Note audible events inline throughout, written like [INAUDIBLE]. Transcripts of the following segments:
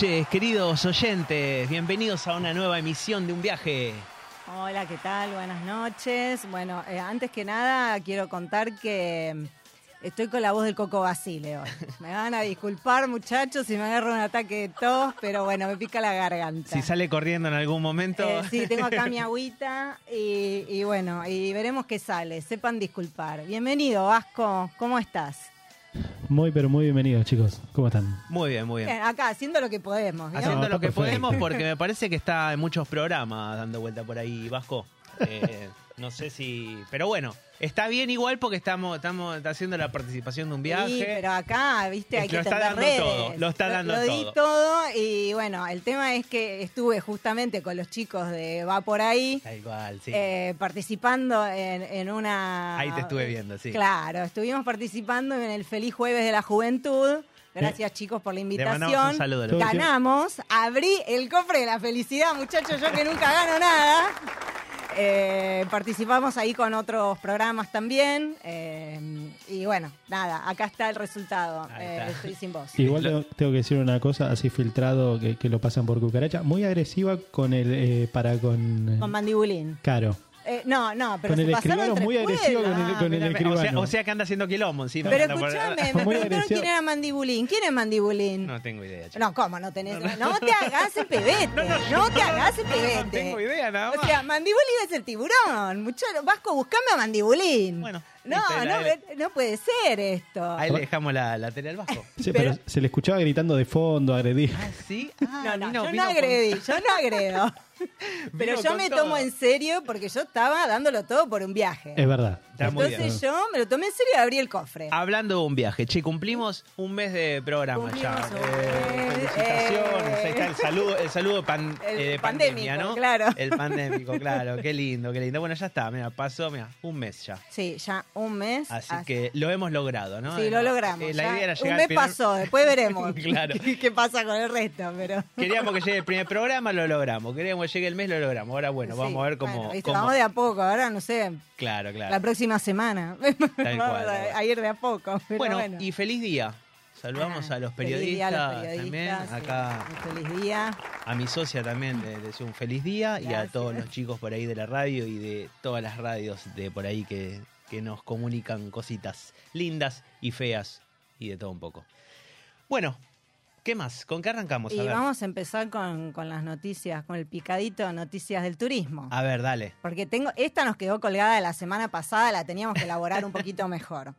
Noches, queridos oyentes. Bienvenidos a una nueva emisión de Un Viaje. Hola, ¿qué tal? Buenas noches. Bueno, eh, antes que nada quiero contar que mm, estoy con la voz del Coco Basile hoy. [LAUGHS] Me van a disculpar, muchachos, si me agarro un ataque de tos, pero bueno, me pica la garganta. Si sale corriendo en algún momento. Eh, sí, tengo acá mi [LAUGHS] agüita y, y bueno, y veremos qué sale. Sepan disculpar. Bienvenido, Vasco. ¿Cómo estás? Muy, pero muy bienvenidos, chicos. ¿Cómo están? Muy bien, muy bien. Bien, acá, haciendo lo que podemos. Haciendo No, lo que perfecto. podemos porque me parece que está en muchos programas dando vuelta por ahí, Vasco. Eh, [LAUGHS] no sé si... Pero bueno, está bien igual porque estamos, estamos haciendo la participación de un viaje. Sí, pero acá, viste, Es hay que que lo está dando redes. todo, lo está dando Lo di todo. todo y bueno, el tema es que estuve justamente con los chicos de Va por ahí. Sí. eh, participando en, en una... Ahí te estuve viendo, sí. Claro, estuvimos participando en el Feliz Jueves de la Juventud. Gracias chicos por la mandamos un invitación. saludo. Todo. Ganamos, abrí el cofre de la felicidad, muchachos, yo que nunca gano nada. Eh, participamos ahí con otros programas también. eh, y bueno, nada, acá está el resultado. Eh, está. estoy sin voz. Igual tengo, tengo que decir una cosa, así filtrado, que, que lo pasan por cucaracha. Muy agresiva con el... eh, para con... eh, Con mandibulín. Caro. Eh, no, no, pero Con se el pasaron escribano entre muy agresivo con el, pueblos. con el o, sea, escribano. o sea que anda haciendo quilombo, ¿sí? No Pero por- escúchame, me preguntaron quién era mandibulín. ¿Quién es mandibulín? No tengo idea. chico. No, ¿cómo no tenés? No, te hagas el pebete. No, te hagas el pebete. No tengo idea nada más. O sea, mandibulín es el tiburón. Muchacho, Vasco, buscame a mandibulín. Bueno, No, no, ahí- no puede ser esto. Ahí le dejamos la, la tele al Vasco. [LAUGHS] Sí, pero, pero- se le escuchaba gritando de fondo, agredir. ¿Ah, sí? [LAUGHS] Ah, No, no, vino- yo vino no con- agredí, [LAUGHS] yo no agredo. Pero Vino yo con me todo. tomo en serio porque yo estaba dándolo todo por un viaje. Es verdad. Está muy Entonces yo me lo tomé en serio y abrí el cofre. Hablando de un viaje, che, cumplimos un mes de programa ya. Cumplimos un Eh, mes, felicitaciones, eh. ahí está el saludo, el saludo pan- El eh, de pandémico, pandemia, ¿no? claro. El pandémico, claro, qué lindo, qué lindo. Bueno, ya está, mira, pasó, mira, un mes ya. Sí, ya un mes. Así que lo hemos logrado, ¿no? Sí, lo logramos. Eh, la ya. idea era un llegar mes al primer- pasó, después veremos [LAUGHS] Claro. qué pasa con el resto. Pero... Queríamos que llegue el primer programa, lo logramos. Queríamos que llegue el mes, lo logramos. Ahora, bueno, Sí, vamos a ver cómo. bueno, viste, cómo- Vamos de a poco, ahora no sé, Claro, claro. la próxima semana. [LAUGHS] cual, vamos a, ir de a poco. Pero bueno, bueno, y feliz día. Saludamos Ah, a los periodistas, día a los periodistas, también. sí, Acá un feliz día. a mi socia también le deseo un feliz día y a todos los chicos por ahí de la radio y de todas las radios de por ahí que, que nos comunican cositas lindas y feas y de todo un poco. Bueno, ¿qué más? ¿Con qué arrancamos? Y A ver, vamos a empezar con, con las noticias, con el picadito de noticias del turismo. a ver dale. Porque tengo, esta nos quedó colgada de la semana pasada, la teníamos que elaborar un poquito mejor.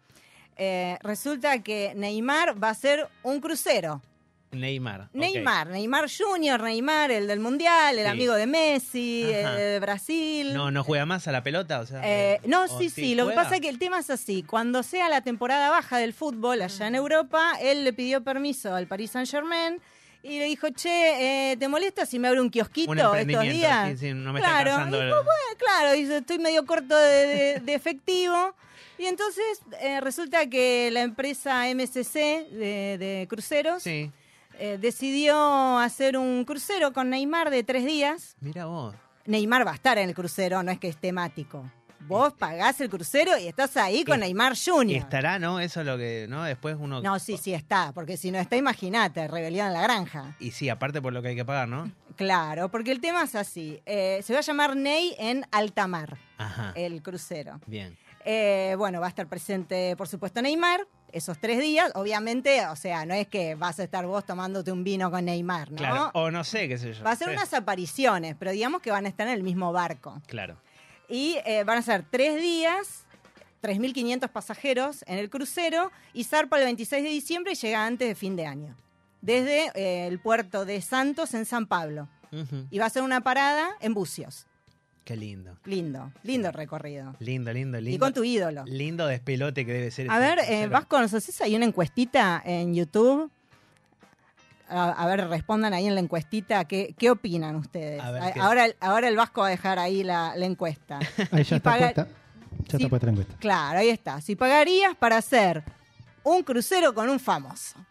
Eh, resulta que Neymar va a hacer un crucero. Neymar. Neymar, Neymar Junior, Neymar, el del Mundial, el Sí. amigo de Messi, Ajá. el de Brasil. No, no juega más a la pelota, o sea. Eh, no, sí, sí, lo que pasa es que el tema es así. Cuando sea la temporada baja del fútbol allá en Europa, él le pidió permiso al Paris Saint Germain y le dijo, che, eh, ¿te molesta si me abre un kiosquito Un estos días? sí, sí, no me claro, y bueno, claro, dice, estoy medio corto de, de- de efectivo. Y entonces eh, resulta que la empresa MSC de, de cruceros Sí, eh, decidió hacer un crucero con Neymar de tres días. mira vos. Neymar va a estar en el crucero, no es que es temático. Vos pagás el crucero y estás ahí con Es- Neymar Y Jr. estará, ¿no? Eso es lo que, ¿no? Después uno... No, sí, sí está, porque si no está, imagínate, rebelión en la granja. Y sí, aparte por lo que hay que pagar, ¿no? Claro, porque el tema es así. eh, se va a llamar Ney en alta mar, Ajá. el crucero. Bien. Eh, bueno, va a estar presente, por supuesto, Neymar esos tres días. Obviamente, o sea, no es que vas a estar vos tomándote un vino con Neymar, ¿no? Claro. O no sé, qué sé yo. Va a ser Sí. unas apariciones, pero digamos que van a estar en el mismo barco. Claro. Y eh, van a ser tres días, 3.500 pasajeros en el crucero y zarpa el 26 de diciembre y llega antes de fin de año. Desde eh, el puerto de Santos en San Pablo. Y va a ser una parada en Bucios. Qué lindo. Lindo, lindo recorrido. Lindo, lindo, lindo. Y con tu ídolo. Lindo despelote que debe ser. A ver, eh. Vasco, ¿nos haces ahí una encuestita en YouTube? A, a ver, respondan ahí en la encuestita qué, qué opinan ustedes. A ver, A- ¿qué? ahora, el- ahora el Vasco va a dejar ahí la, la encuesta. [LAUGHS] Ahí ya está pagar- puesta. Ya está puesta la encuesta. Claro, ahí está. Si pagarías para hacer un crucero con un famoso.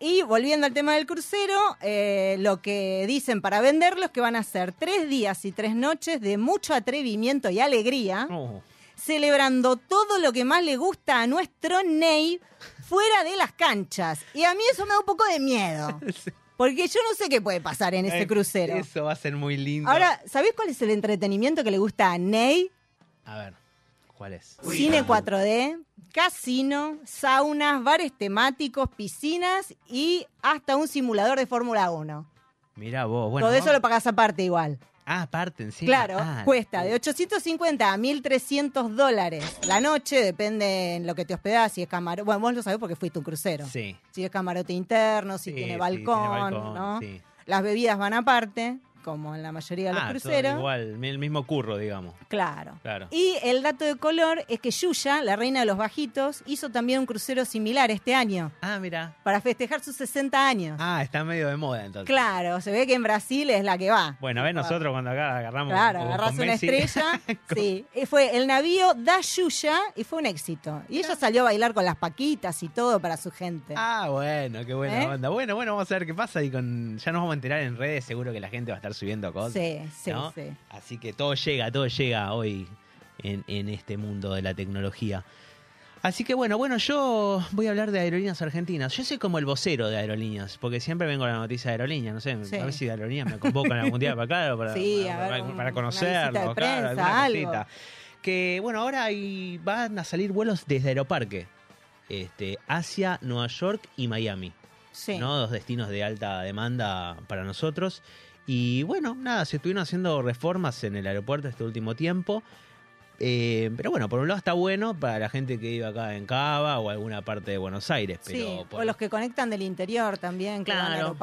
Y volviendo al tema del crucero, eh, lo que dicen para venderlo es que van a ser tres días y tres noches de mucho atrevimiento y alegría, Oh, celebrando todo lo que más le gusta a nuestro Ney fuera de las canchas. Y a mí eso me da un poco de miedo. [LAUGHS] Porque yo no sé qué puede pasar en ese eh, crucero. Eso va a ser muy lindo. Ahora, ¿sabés cuál es el entretenimiento que le gusta a Ney? A ver, ¿cuál es? Cine 4D, casino, saunas, bares temáticos, piscinas y hasta un simulador de Fórmula 1. Mira vos, bueno. Todo eso lo pagás aparte igual. Ah, aparte, encima. claro, Ah, cuesta de 850 a 1300 dólares la noche, depende en lo que te hospedás, si es camarote. Bueno, vos lo sabés porque fuiste un crucero. Sí. Si es camarote interno, si Sí, tiene sí, balcón, balcón, ¿no? Las bebidas van aparte, como en la mayoría de los Ah, todo cruceros. igual, el mismo curro, digamos. Claro. Claro. Y el dato de color es que Yuya, la reina de los bajitos, hizo también un crucero similar este año Ah, mira. para festejar sus 60 años. Ah, está medio de moda entonces. Claro, se ve que en Brasil es la que va. Bueno, a ver, nosotros cuando acá agarramos. Claro, agarras una Messi- estrella. [LAUGHS] sí, Eh, fue el navío da Yuya y fue un éxito. Y ella salió a bailar con las paquitas y todo para su gente. Ah, bueno, qué buena ¿Eh? onda. Bueno, bueno, vamos a ver qué pasa y con ya nos vamos a enterar en redes, seguro que la gente va a estar subiendo cosas. sí, sí, ¿no? sí. Así que todo llega, todo llega hoy en, en este mundo de la tecnología. Así que bueno, bueno, yo voy a hablar de aerolíneas argentinas. Yo soy como el vocero de aerolíneas, porque siempre vengo a la noticia de aerolíneas, no sé, Sí. a ver si de aerolíneas me convocan algún día para acá, para, Sí, para, ver, para- para conocerlo, de claro, prensa, alguna algo. cosita. Que bueno, ahora hay, van a salir vuelos desde Aeroparque, este, hacia Nueva York y Miami. Sí. ¿no? Dos destinos de alta demanda para nosotros. Y bueno, nada, se estuvieron haciendo reformas en el aeropuerto este último tiempo. Eh, pero bueno, por un lado está bueno para la gente que vive acá en Cava o alguna parte de Buenos Aires. Pero Sí, por- o los que conectan del interior también, que van al Claro.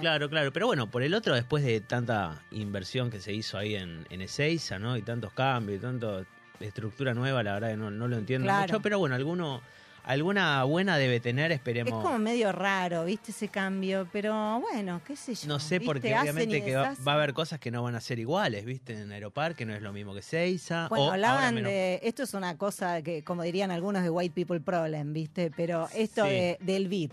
Claro, claro. Pero bueno, por el otro, después de tanta inversión que se hizo ahí en, en Ezeiza, ¿no? Y tantos cambios y tanta estructura nueva, la verdad que no, no lo entiendo Claro. mucho. Pero bueno, alguno, alguna buena debe tener, Es esperemos. como medio raro, ¿viste? Ese cambio, pero bueno, qué sé yo. No sé, ¿viste? porque Hacen obviamente que va, a haber cosas que no van a ser iguales, ¿viste? En Aeroparque no es lo mismo que Seiza. Bueno, o hablaban menos- de. Esto es una cosa que, como dirían algunos, de White People Problem, ¿viste? Pero esto Sí. de- del VIP.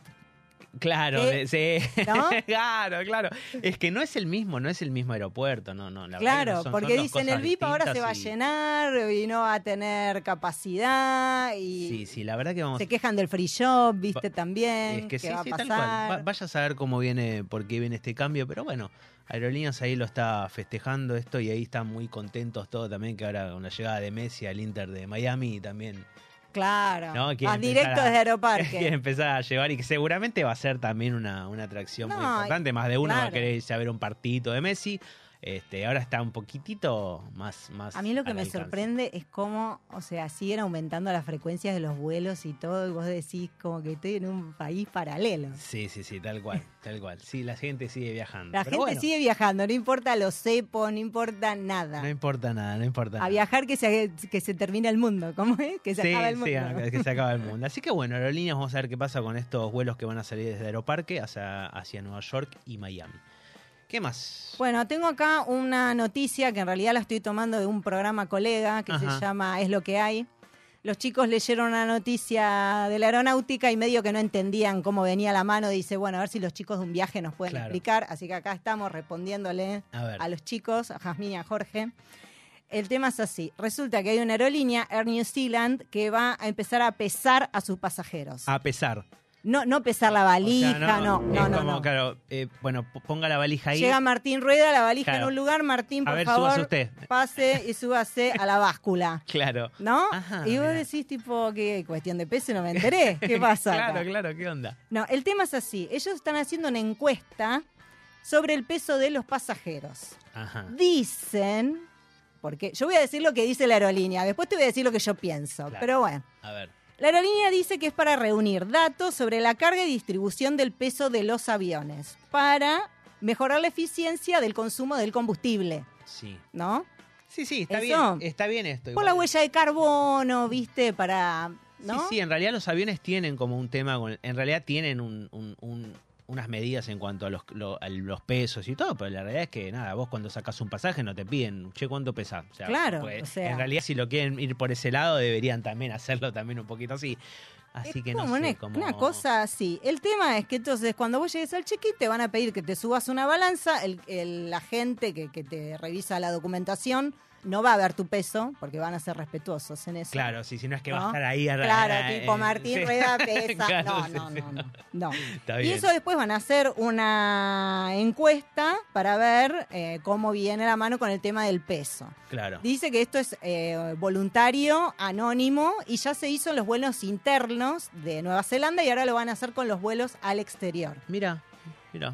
Claro, Eh, sí. [LAUGHS] ¿no? claro, claro. Es que no es el mismo, no es el mismo aeropuerto, no, no. la Claro, no son- porque son dicen el VIP ahora se va a llenar y no va a tener capacidad y Sí, sí, la verdad que vamos se quejan del free shop, ¿viste? También, Es que sí, va sí, a tal cual. Vaya a saber cómo viene, por qué viene este cambio, pero bueno, Aerolíneas ahí lo está festejando esto y ahí están muy contentos todos también que ahora con la llegada de Messi al Inter de Miami también Claro, ¿no? Quiere más empezar directo a- desde Aeroparque. [LAUGHS] empezar a llevar y que seguramente va a ser también una, una atracción muy importante. Más de uno va a querer irse a ver un partidito de Messi. Este, ahora está un poquitito más, más A mí lo que me alcance. sorprende es cómo, o sea, siguen aumentando las frecuencias de los vuelos y todo, y vos decís como que estoy en un país paralelo. Sí, sí, sí, tal cual, [LAUGHS] tal cual. Sí, la gente sigue viajando. La pero gente bueno, sigue viajando, no importa los cepos, no importa nada. No importa nada, no importa nada. a viajar que se, que se termina el mundo, ¿cómo es? Que se sí, acaba el mundo. sí, que se acaba el mundo. [LAUGHS] Así que bueno, aerolíneas, vamos a ver qué pasa con estos vuelos que van a salir desde Aeroparque hacia, hacia Nueva York y Miami. ¿Qué más? Bueno, tengo acá una noticia que en realidad la estoy tomando de un programa colega que Ajá. se llama Es lo que hay. Los chicos leyeron una noticia de la aeronáutica y medio que no entendían cómo venía la mano. Dice, bueno, a ver si los chicos de un viaje nos pueden Claro. explicar. Así que acá estamos respondiéndole A a los chicos, a Jazmín y a Jorge. El tema es así. Resulta que hay una aerolínea, Air New Zealand, que va a empezar a pesar a sus pasajeros. A pesar. No, no pesar la valija, O sea, no, no, es no. como, no. claro, eh, bueno, ponga la valija ahí. Llega Martín Rueda, la valija Claro. en un lugar, Martín, A por ver, favor, súbase usted. pase y súbase a la báscula. [LAUGHS] Claro. ¿No? Ajá, y vos decís, tipo, ¿qué cuestión de peso? No me [LAUGHS] enteré. ¿Qué [LAUGHS] pasa? acá? claro, claro, ¿qué onda? No, el tema es así. Ellos están haciendo una encuesta sobre el peso de los pasajeros. Ajá. Dicen, porque yo voy a decir lo que dice la aerolínea, después te voy a decir lo que yo pienso. Claro. Pero bueno, A ver. La aerolínea dice que es para reunir datos sobre la carga y distribución del peso de los aviones, para mejorar la eficiencia del consumo del combustible, Sí. ¿no? Sí, sí, está Eso. bien. Está bien esto. Por igual. la huella de carbono, ¿viste? Para... ¿no? Sí, sí, en realidad los aviones tienen como un tema, con, en realidad tienen un- un- un- unas medidas en cuanto a los, lo- a los pesos y todo, pero la realidad es que nada, vos cuando sacas un pasaje no te piden, che, ¿cuánto pesa? O sea, Claro, porque o sea- En realidad si lo quieren ir por ese lado deberían también hacerlo también un poquito así. Así es que como no sé, una, como... una cosa así. El tema es que entonces cuando vos llegues al check-in te van a pedir que te subas una balanza, el, el agente que, que te revisa la documentación no va a ver tu peso porque van a ser respetuosos en eso. Claro, sí, si no es que va a ¿no? estar ahí a Claro, eh, tipo Martín sí. Rueda pesa. [LAUGHS] Claro, no, sí, no, no, no, no. Está Y eso después van a hacer una encuesta para ver eh, cómo viene la mano con el tema del peso. Claro. Dice que esto es eh, voluntario, anónimo, y ya se hizo en los vuelos internos de Nueva Zelanda y ahora lo van a hacer con los vuelos al exterior. Mira,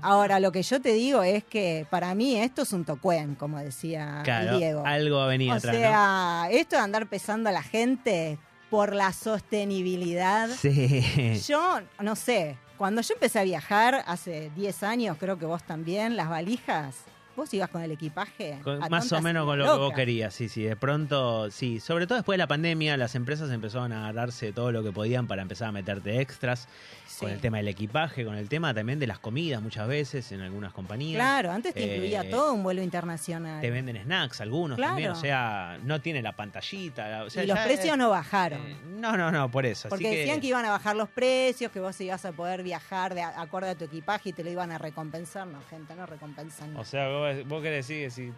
Ahora, lo que yo te digo es que para mí esto es un tocuen, como decía Claro, Diego. algo va a venir o atrás, sea, esto de andar pesando a la gente por la sostenibilidad. Sí. yo no sé, cuando yo empecé a viajar hace 10 años, creo que vos también, las valijas, vos ibas con el equipaje. Con- más o menos con lo que vos querías, sí, sí. De pronto, sí. Sobre todo después de la pandemia, las empresas empezaron a agarrarse todo lo que podían para empezar a meterte extras. Sí. Con el tema del equipaje, con el tema también de las comidas muchas veces en algunas compañías. Claro, antes te Eh, incluía todo un vuelo internacional. Te venden snacks algunos Claro. también, o sea, no tiene la pantallita. O sea, y los ya precios no bajaron. eh, no, no, no, por eso. porque así decían que... iban a bajar los precios, que vos ibas a poder viajar de acorde a tu equipaje y te lo iban a recompensar. No, gente, no recompensan. O sea, vos, vos querés decir que si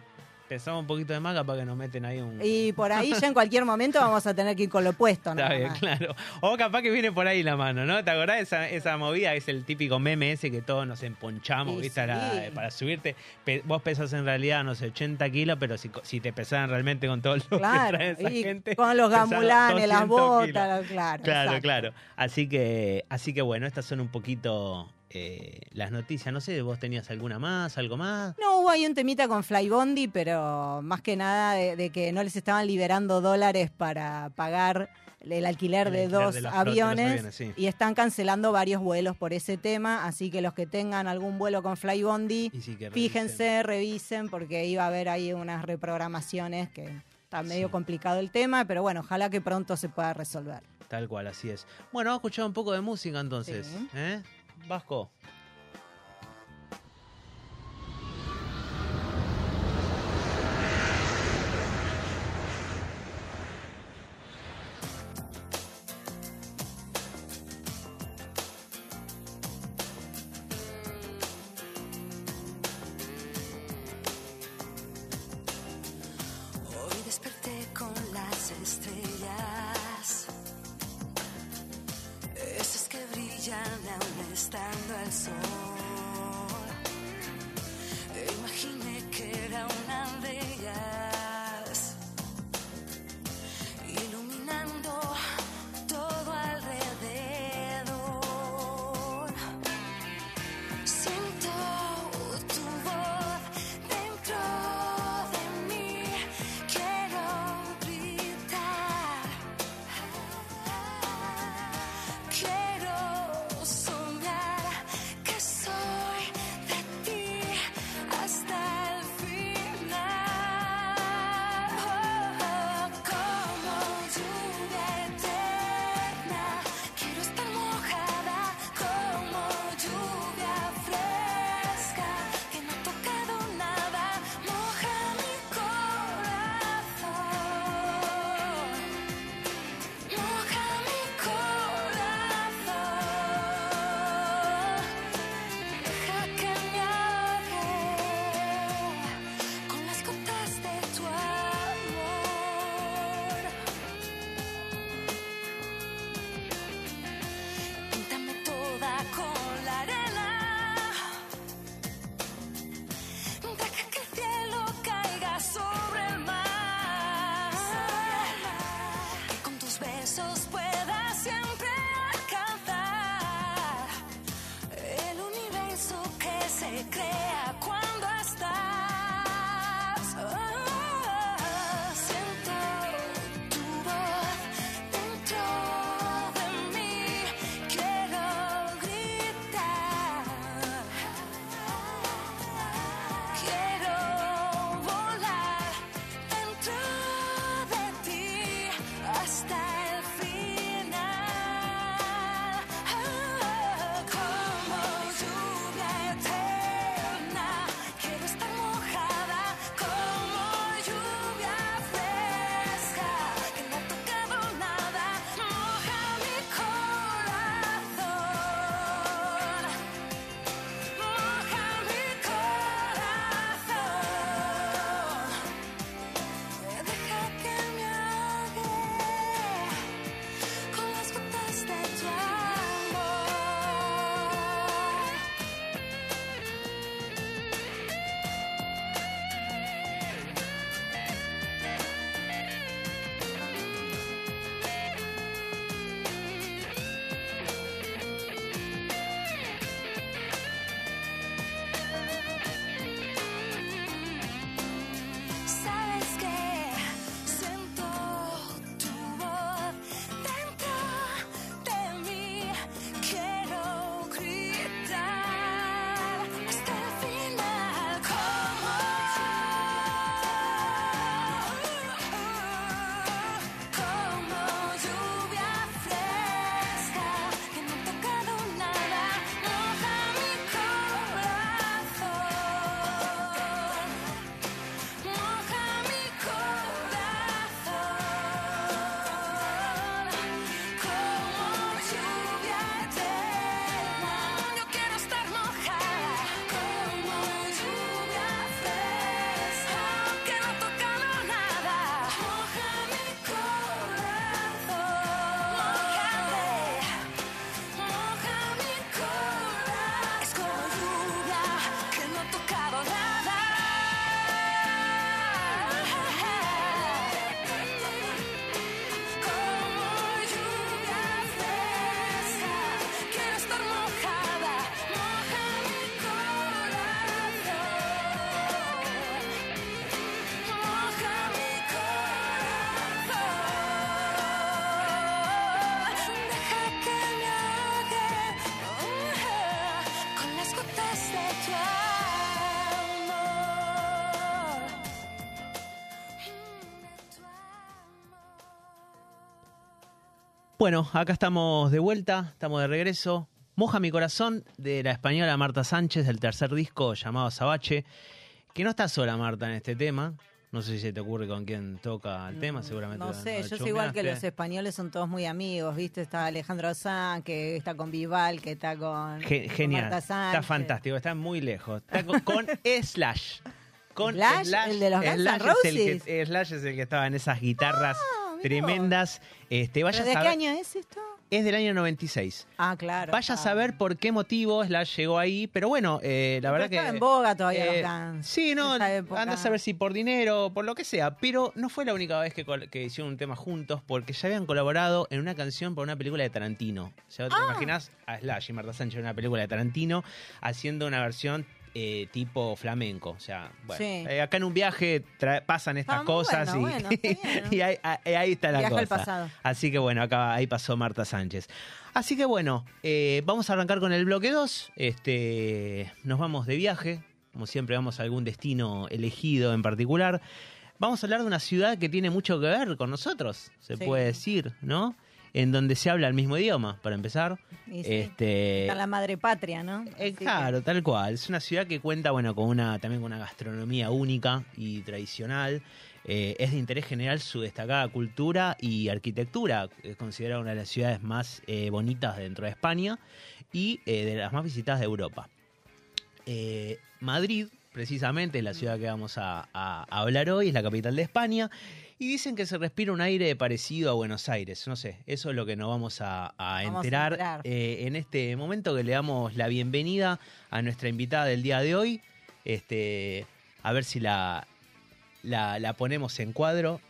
pesamos un poquito de más, capaz que nos meten ahí un. y por ahí ya en cualquier momento vamos a tener que ir con lo opuesto. Está nada bien, más. claro. O capaz que viene por ahí la mano, ¿no? ¿Te acordás de esa, esa movida? Es el típico meme ese que todos nos emponchamos, Y ¿viste? La- para subirte. Pe- vos pesas en realidad, no sé, 80 kilos, pero si, si te pesaran realmente con todo lo Claro, que trae esa y gente. con los gamulanes, las 200 botas, kilos. lo- claro. Claro, exacto. claro. Así que, así que bueno, estas son un poquito eh, las noticias. No sé, ¿vos tenías alguna más, algo más? No, hubo ahí un temita con Flybondi, pero más que nada de, de que no les estaban liberando dólares para pagar el alquiler El de alquiler dos de la flota de los aviones, aviones, sí. y están cancelando varios vuelos por ese tema, así que los que tengan algún vuelo con Flybondi, sí fíjense, revisen, porque iba a haber ahí unas reprogramaciones que está medio complicado el tema, pero bueno, ojalá que pronto se pueda resolver. Tal cual, así es. Bueno, vamos a escuchar un poco de música entonces. ¿eh? Vasco. Bueno, acá estamos de vuelta, estamos de regreso. Moja mi corazón de la española Marta Sánchez del tercer disco llamado Sabache. Que no está sola Marta en este tema. No sé si se te ocurre con quién toca el tema, seguramente. No sé, yo soy igual que los españoles son todos muy amigos, ¿viste? Está Alejandro Sanz, que está con Vival, que está con, Ge- con genial, Marta está Sánchez. fantástico, está muy lejos. Está con, con [LAUGHS] Slash. Con ¿Slash? ¿El de los Guns N' Slash es el Roses? que, Slash es el que estaba en esas guitarras Ah, tremendas. Este, vaya ¿Pero a de qué año es esto? Es del año 96. Ah, claro. Vaya a saber por qué motivo Slash llegó ahí, pero bueno, eh, la Pero verdad estaba que... en boga todavía eh, los Guns. Sí, no, anda a saber si por dinero o por lo que sea, pero no fue la única vez que, hicieron un tema juntos, porque ya habían colaborado en una canción por una película de Tarantino. O sea, ¿te Ah. imaginas a Slash y Marta Sánchez en una película de Tarantino haciendo una versión eh, tipo flamenco? O sea, bueno, Sí. eh, acá en un viaje pasan estas Ah, cosas bueno, y, bueno, [LAUGHS] ahí, está la cosa. Así que bueno, acá ahí pasó Marta Sánchez. Así que bueno, eh, vamos a arrancar con el bloque 2. Este, nos vamos de viaje, como siempre vamos a algún destino elegido en particular. Vamos a hablar de una ciudad que tiene mucho que ver con nosotros, se Sí. puede decir, ¿no? En donde se habla el mismo idioma, para empezar. Sí, Este, Está la madre patria, ¿no? eh, que- claro, tal cual. Es una ciudad que cuenta, bueno, con una también con una gastronomía única y tradicional. Eh, es de interés general su destacada cultura y arquitectura. Es considerada una de las ciudades más eh, bonitas dentro de España y eh, de las más visitadas de Europa. Eh, Madrid, precisamente, es la ciudad que vamos a, a- a hablar hoy, es la capital de España. Y dicen que se respira un aire parecido a Buenos Aires. No sé, eso es lo que nos vamos a, a Vamos a enterar eh, en este momento que le damos la bienvenida a nuestra invitada del día de hoy. Este, a ver si la, la, la ponemos en cuadro.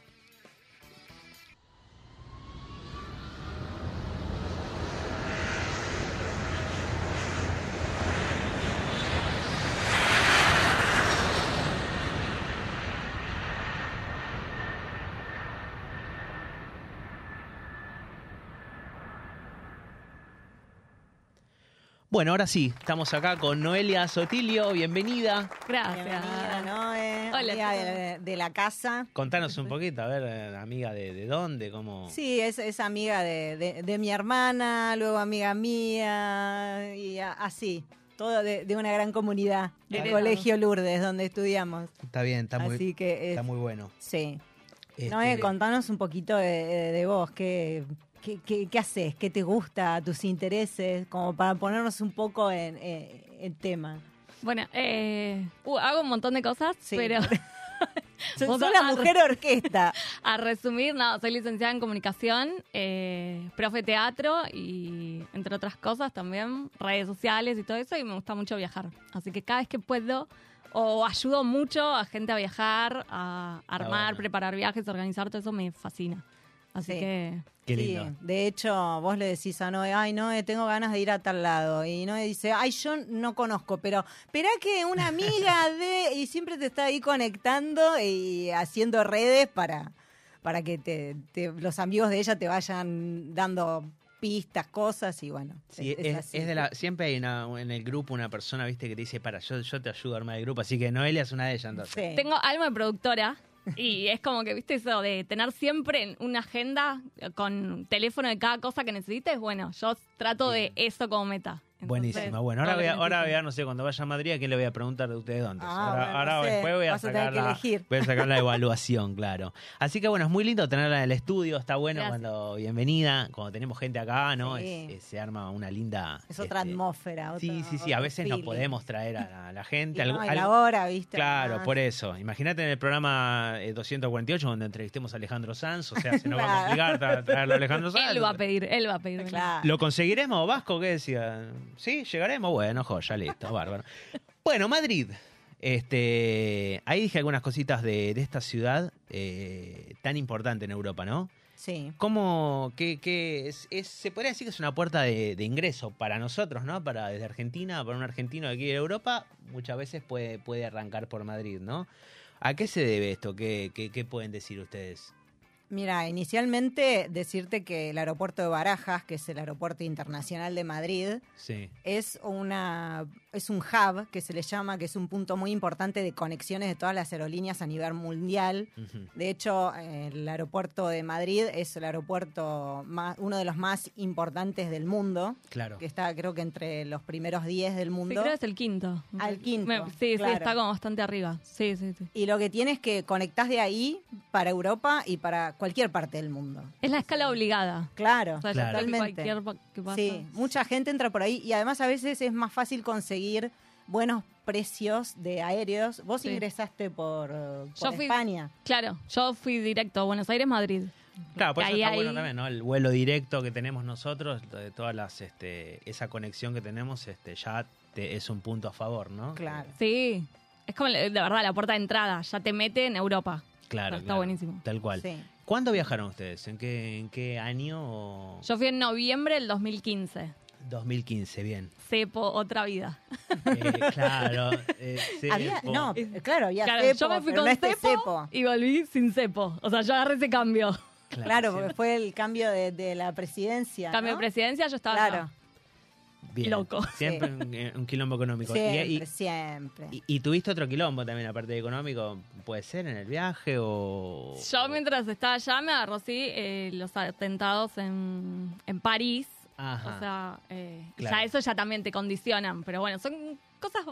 Bueno, ahora sí, estamos acá con Noelia Sotilio, bienvenida. Gracias. Bienvenida, Noé. Hola, amiga de, de la casa. Contanos un poquito, a ver, eh, amiga, de, de dónde, cómo... Sí, es, es amiga de, de- de mi hermana, luego amiga mía, y así. Todo de, de una gran comunidad. Del. Colegio Lourdes, donde estudiamos. Está bien, está muy, así que, es- está muy bueno. sí. Este, Noé, contanos un poquito de, de- de vos. ¿Qué, qué, qué- qué haces? ¿Qué te gusta? ¿Tus intereses? Como para ponernos un poco en, en- en tema. Bueno, eh, uh, hago un montón de cosas, Sí. pero Soy, soy la mujer orquesta. [LAUGHS] a resumir, no, soy licenciada en comunicación, eh, profe teatro y entre otras cosas también redes sociales y todo eso y me gusta mucho viajar. Así que cada vez que puedo o ayudo mucho a gente a viajar, a armar, bueno. preparar viajes, organizar todo eso me fascina. Así Sí. que Qué Sí, de hecho, vos le decís a Noé, ay, Noé, tengo ganas de ir a tal lado. Y Noé dice, ay, yo no conozco, pero esperá que una amiga de... [LAUGHS] Y siempre te está ahí conectando y haciendo redes para, para que te, te- los amigos de ella te vayan dando pistas, cosas y bueno. Sí, es, es, así. es de la, siempre hay una, en el grupo una persona, viste, que te dice, para, yo, yo te ayudo a armar el grupo, así que Noelia es una de ellas entonces. Sí. Tengo alma de productora y es como que, viste, eso de tener siempre una agenda con teléfono de cada cosa que necesites. Bueno, yo trato de eso como meta. Entonces, Buenísima. Bueno, ahora voy, a, ahora voy a, no sé, cuando vaya a Madrid, ¿a quién le voy a preguntar de ustedes dónde? Ah, ahora bueno, ahora no sé. después voy a, sacar la, voy a sacar la evaluación, claro. Así que bueno, es muy lindo tenerla en el estudio, está bueno Gracias. cuando bienvenida, cuando tenemos gente acá, ¿no? Sí. Es- es- se arma una linda... Es otra este, atmósfera. otro- Sí, sí, sí, a veces no feeling. podemos traer a la, a la [LAUGHS] Y gente. no, algo- y la hora, ¿viste? Claro, por eso. Imagínate en el programa eh, 248 donde entrevistemos a Alejandro Sanz, o sea, se nos va a complicar tra- traerlo a Alejandro [LAUGHS] Sanz. Él va a pedir, él va a pedir. Claro. ¿Lo conseguiremos, Vasco? ¿Qué decía? ¿Sí? ¿Llegaremos? Bueno, joya, listo, bárbaro. Bueno, Madrid. Este, ahí dije algunas cositas de, de esta ciudad eh, tan importante en Europa, ¿no? Sí. ¿Cómo, es, es- se podría decir que es una puerta de, de ingreso para nosotros, ¿no? Para desde Argentina, para un argentino de aquí de Europa, muchas veces puede, puede arrancar por Madrid, ¿no? ¿A qué se debe esto? ¿Qué, qué, qué pueden decir ustedes? Mira, inicialmente decirte que el aeropuerto de Barajas, que es el aeropuerto internacional de Madrid, Sí. es una es un hub que se le llama, que es un punto muy importante de conexiones de todas las aerolíneas a nivel mundial. De hecho, el aeropuerto de Madrid es el aeropuerto más, uno de los más importantes del mundo, Claro. que está creo que entre los primeros 10 del Sí, mundo. creo que es el quinto. Al quinto, Me- sí, claro. sí, está como bastante arriba. Sí, sí, sí. Y lo que tiene es que conectás de ahí para Europa y para cualquier parte del mundo. Es la escala obligada. Claro, O sea, Claro. que totalmente. cualquier pa- que pasa- Sí, mucha gente entra por ahí y además a veces es más fácil conseguir buenos precios de aéreos. Vos Sí. ingresaste por, Yo por fui- España. Claro, yo fui directo a Buenos Aires, Madrid. Claro, por eso está ahí. bueno también, ¿no? El vuelo directo que tenemos nosotros, de todas las, este, esa conexión que tenemos, este, ya te- es un punto a favor, ¿no? Claro. Sí, es como, de verdad, la puerta de entrada. Ya te mete en Europa. Claro, Está claro. buenísimo. Tal cual. Sí. ¿Cuándo viajaron ustedes? ¿En qué, en qué año? o- Yo fui en noviembre del 2015. 2015, bien. Cepo, otra vida. Eh, claro. eh, Había, no, claro, había Claro, cepo, yo me fui con no este cepo, cepo. y volví sin cepo. O sea, yo agarré ese cambio. Claro, porque fue el cambio de, de la presidencia. Cambio ¿no? de presidencia, yo estaba Claro, acá. Bien. loco. [LAUGHS] Siempre un, eh, un quilombo económico. Siempre, y, siempre. y- y tuviste otro quilombo también, aparte de económico, puede ser en el viaje o... Yo mientras estaba allá me agarró, sí, eh, los atentados en, en París. Ajá. O sea, eh, Claro. ya eso ya también te condicionan. Pero bueno, son cosas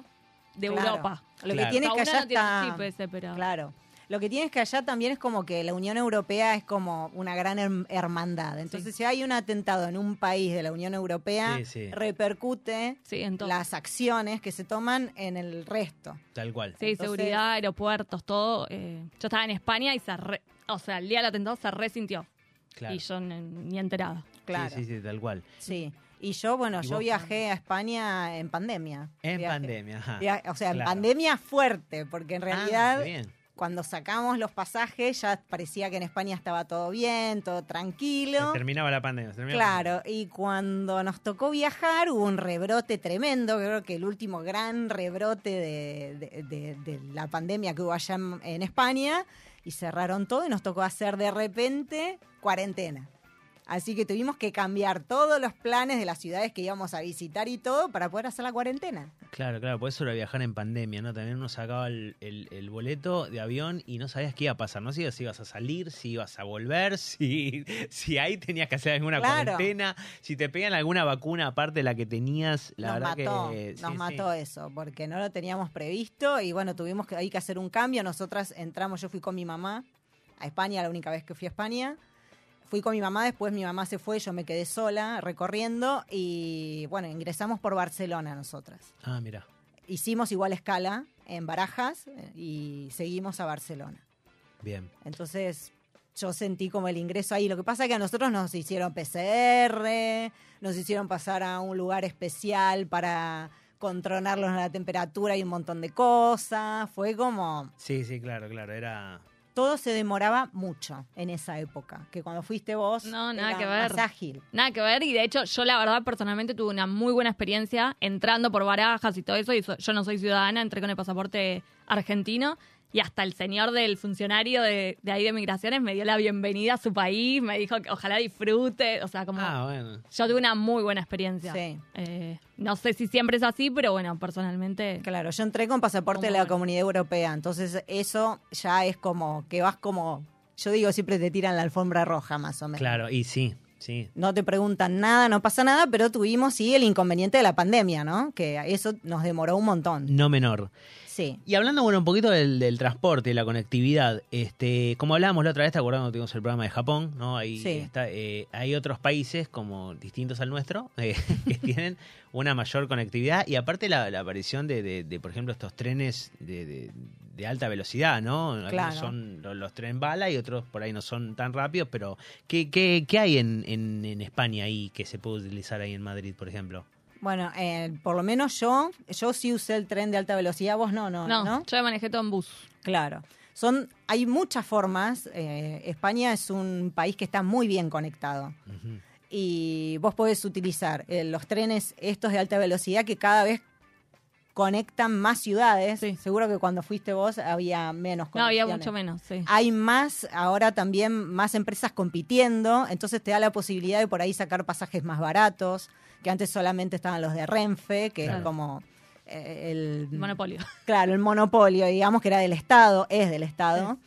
de Claro. Europa. Lo Claro. que tiene es que allá no tiene está... chip ese, pero... Claro. Lo que tiene es que allá también es como que la Unión Europea es como una gran herm- hermandad. Entonces, si hay un atentado en un país de la Unión Europea, Sí, sí. repercute Sí, en todo. las acciones que se toman en el resto. Tal cual. Sí, Entonces- seguridad, aeropuertos, todo. eh, yo estaba en España y se re- o sea, el día del atentado se resintió. Claro. Y yo ni, ni enterada. Claro. Sí, sí, sí, tal cual. Sí. Y yo, bueno, ¿Y yo viajé a España en pandemia. En Viajé. pandemia, ajá. Via- O sea, en pandemia fuerte, porque en Ah, realidad qué bien. Cuando sacamos los pasajes ya parecía que en España estaba todo bien, todo tranquilo. Se terminaba la pandemia. terminaba la Claro, y cuando nos tocó viajar hubo un rebrote tremendo, creo que el último gran rebrote de, de- de- de la pandemia que hubo allá en, en España, y cerraron todo y nos tocó hacer de repente cuarentena. Así que tuvimos que cambiar todos los planes de las ciudades que íbamos a visitar y todo para poder hacer la cuarentena. Claro, claro, por eso era viajar en pandemia, ¿no? También uno sacaba el, el- el boleto de avión y no sabías qué iba a pasar, no sabías si ibas a salir, si ibas a volver, [LAUGHS] si, si ahí tenías que hacer alguna Claro. cuarentena, si te pegan alguna vacuna aparte de la que tenías, la nos verdad mató, que... nos sí, mató sí. eso, porque no lo teníamos previsto y bueno, tuvimos que, hay que hacer un cambio. Nosotras entramos, yo fui con mi mamá a España, la única vez que fui a España. Fui con mi mamá, después mi mamá se fue, yo me quedé sola recorriendo y bueno, ingresamos por Barcelona nosotras. Ah, mira. Hicimos igual escala en Barajas eh, y seguimos a Barcelona. Bien. Entonces yo sentí como el ingreso ahí. Lo que pasa es que a nosotros nos hicieron PCR, nos hicieron pasar a un lugar especial para controlarnos la temperatura y un montón de cosas. Fue como... Sí, sí, claro, claro, era... Todo se demoraba mucho en esa época, que cuando fuiste vos No, nada era que ver. más ágil. Nada que ver, y de hecho, yo la verdad personalmente tuve una muy buena experiencia entrando por barajas y todo eso. Y so- yo no soy ciudadana, entré con el pasaporte argentino. Y hasta el señor del funcionario de, de ahí de migraciones me dio la bienvenida a su país, me dijo que ojalá disfrute. O sea, como. Ah, bueno. Yo tuve una muy buena experiencia. Sí. Eh, no sé si siempre es así, pero bueno, personalmente. Claro, yo entré con pasaporte de la bueno. Comunidad Europea, entonces eso ya es como que vas como... Yo digo, siempre te tiran la alfombra roja más o menos. Claro, y sí, sí. no te preguntan nada, no pasa nada, pero tuvimos sí el inconveniente de la pandemia, ¿no? Que eso nos demoró un montón. No menor. Sí. Y hablando, bueno, un poquito del, del transporte y la conectividad, este, como hablábamos la otra vez, te acordás cuando tuvimos el programa de Japón, ¿no? Ahí Sí. está, eh, hay otros países como distintos al nuestro [LAUGHS] eh, que tienen una mayor conectividad y aparte la, la aparición de, de- de, por ejemplo, estos trenes de, de- alta velocidad, ¿no? Algunos Claro. son los, los tren bala y otros por ahí no son tan rápidos, pero ¿qué, qué, qué hay en, en, en España ahí que se puede utilizar ahí en Madrid, por ejemplo? Bueno, eh, por lo menos yo, yo sí usé el tren de alta velocidad, vos no, no, No, ¿no? yo manejé todo en bus. Claro. Son, hay muchas formas. eh, España es un país que está muy bien conectado. Y vos podés utilizar eh, los trenes estos de alta velocidad que cada vez conectan más ciudades. Sí. Seguro que cuando fuiste vos había menos No, había conexiones. mucho menos, sí. Hay más, ahora también más empresas compitiendo, entonces te da la posibilidad de por ahí sacar pasajes más baratos, que antes solamente estaban los de Renfe, que Claro. es como eh, el Monopolio. Claro, el monopolio, digamos que era del Estado, es del Estado.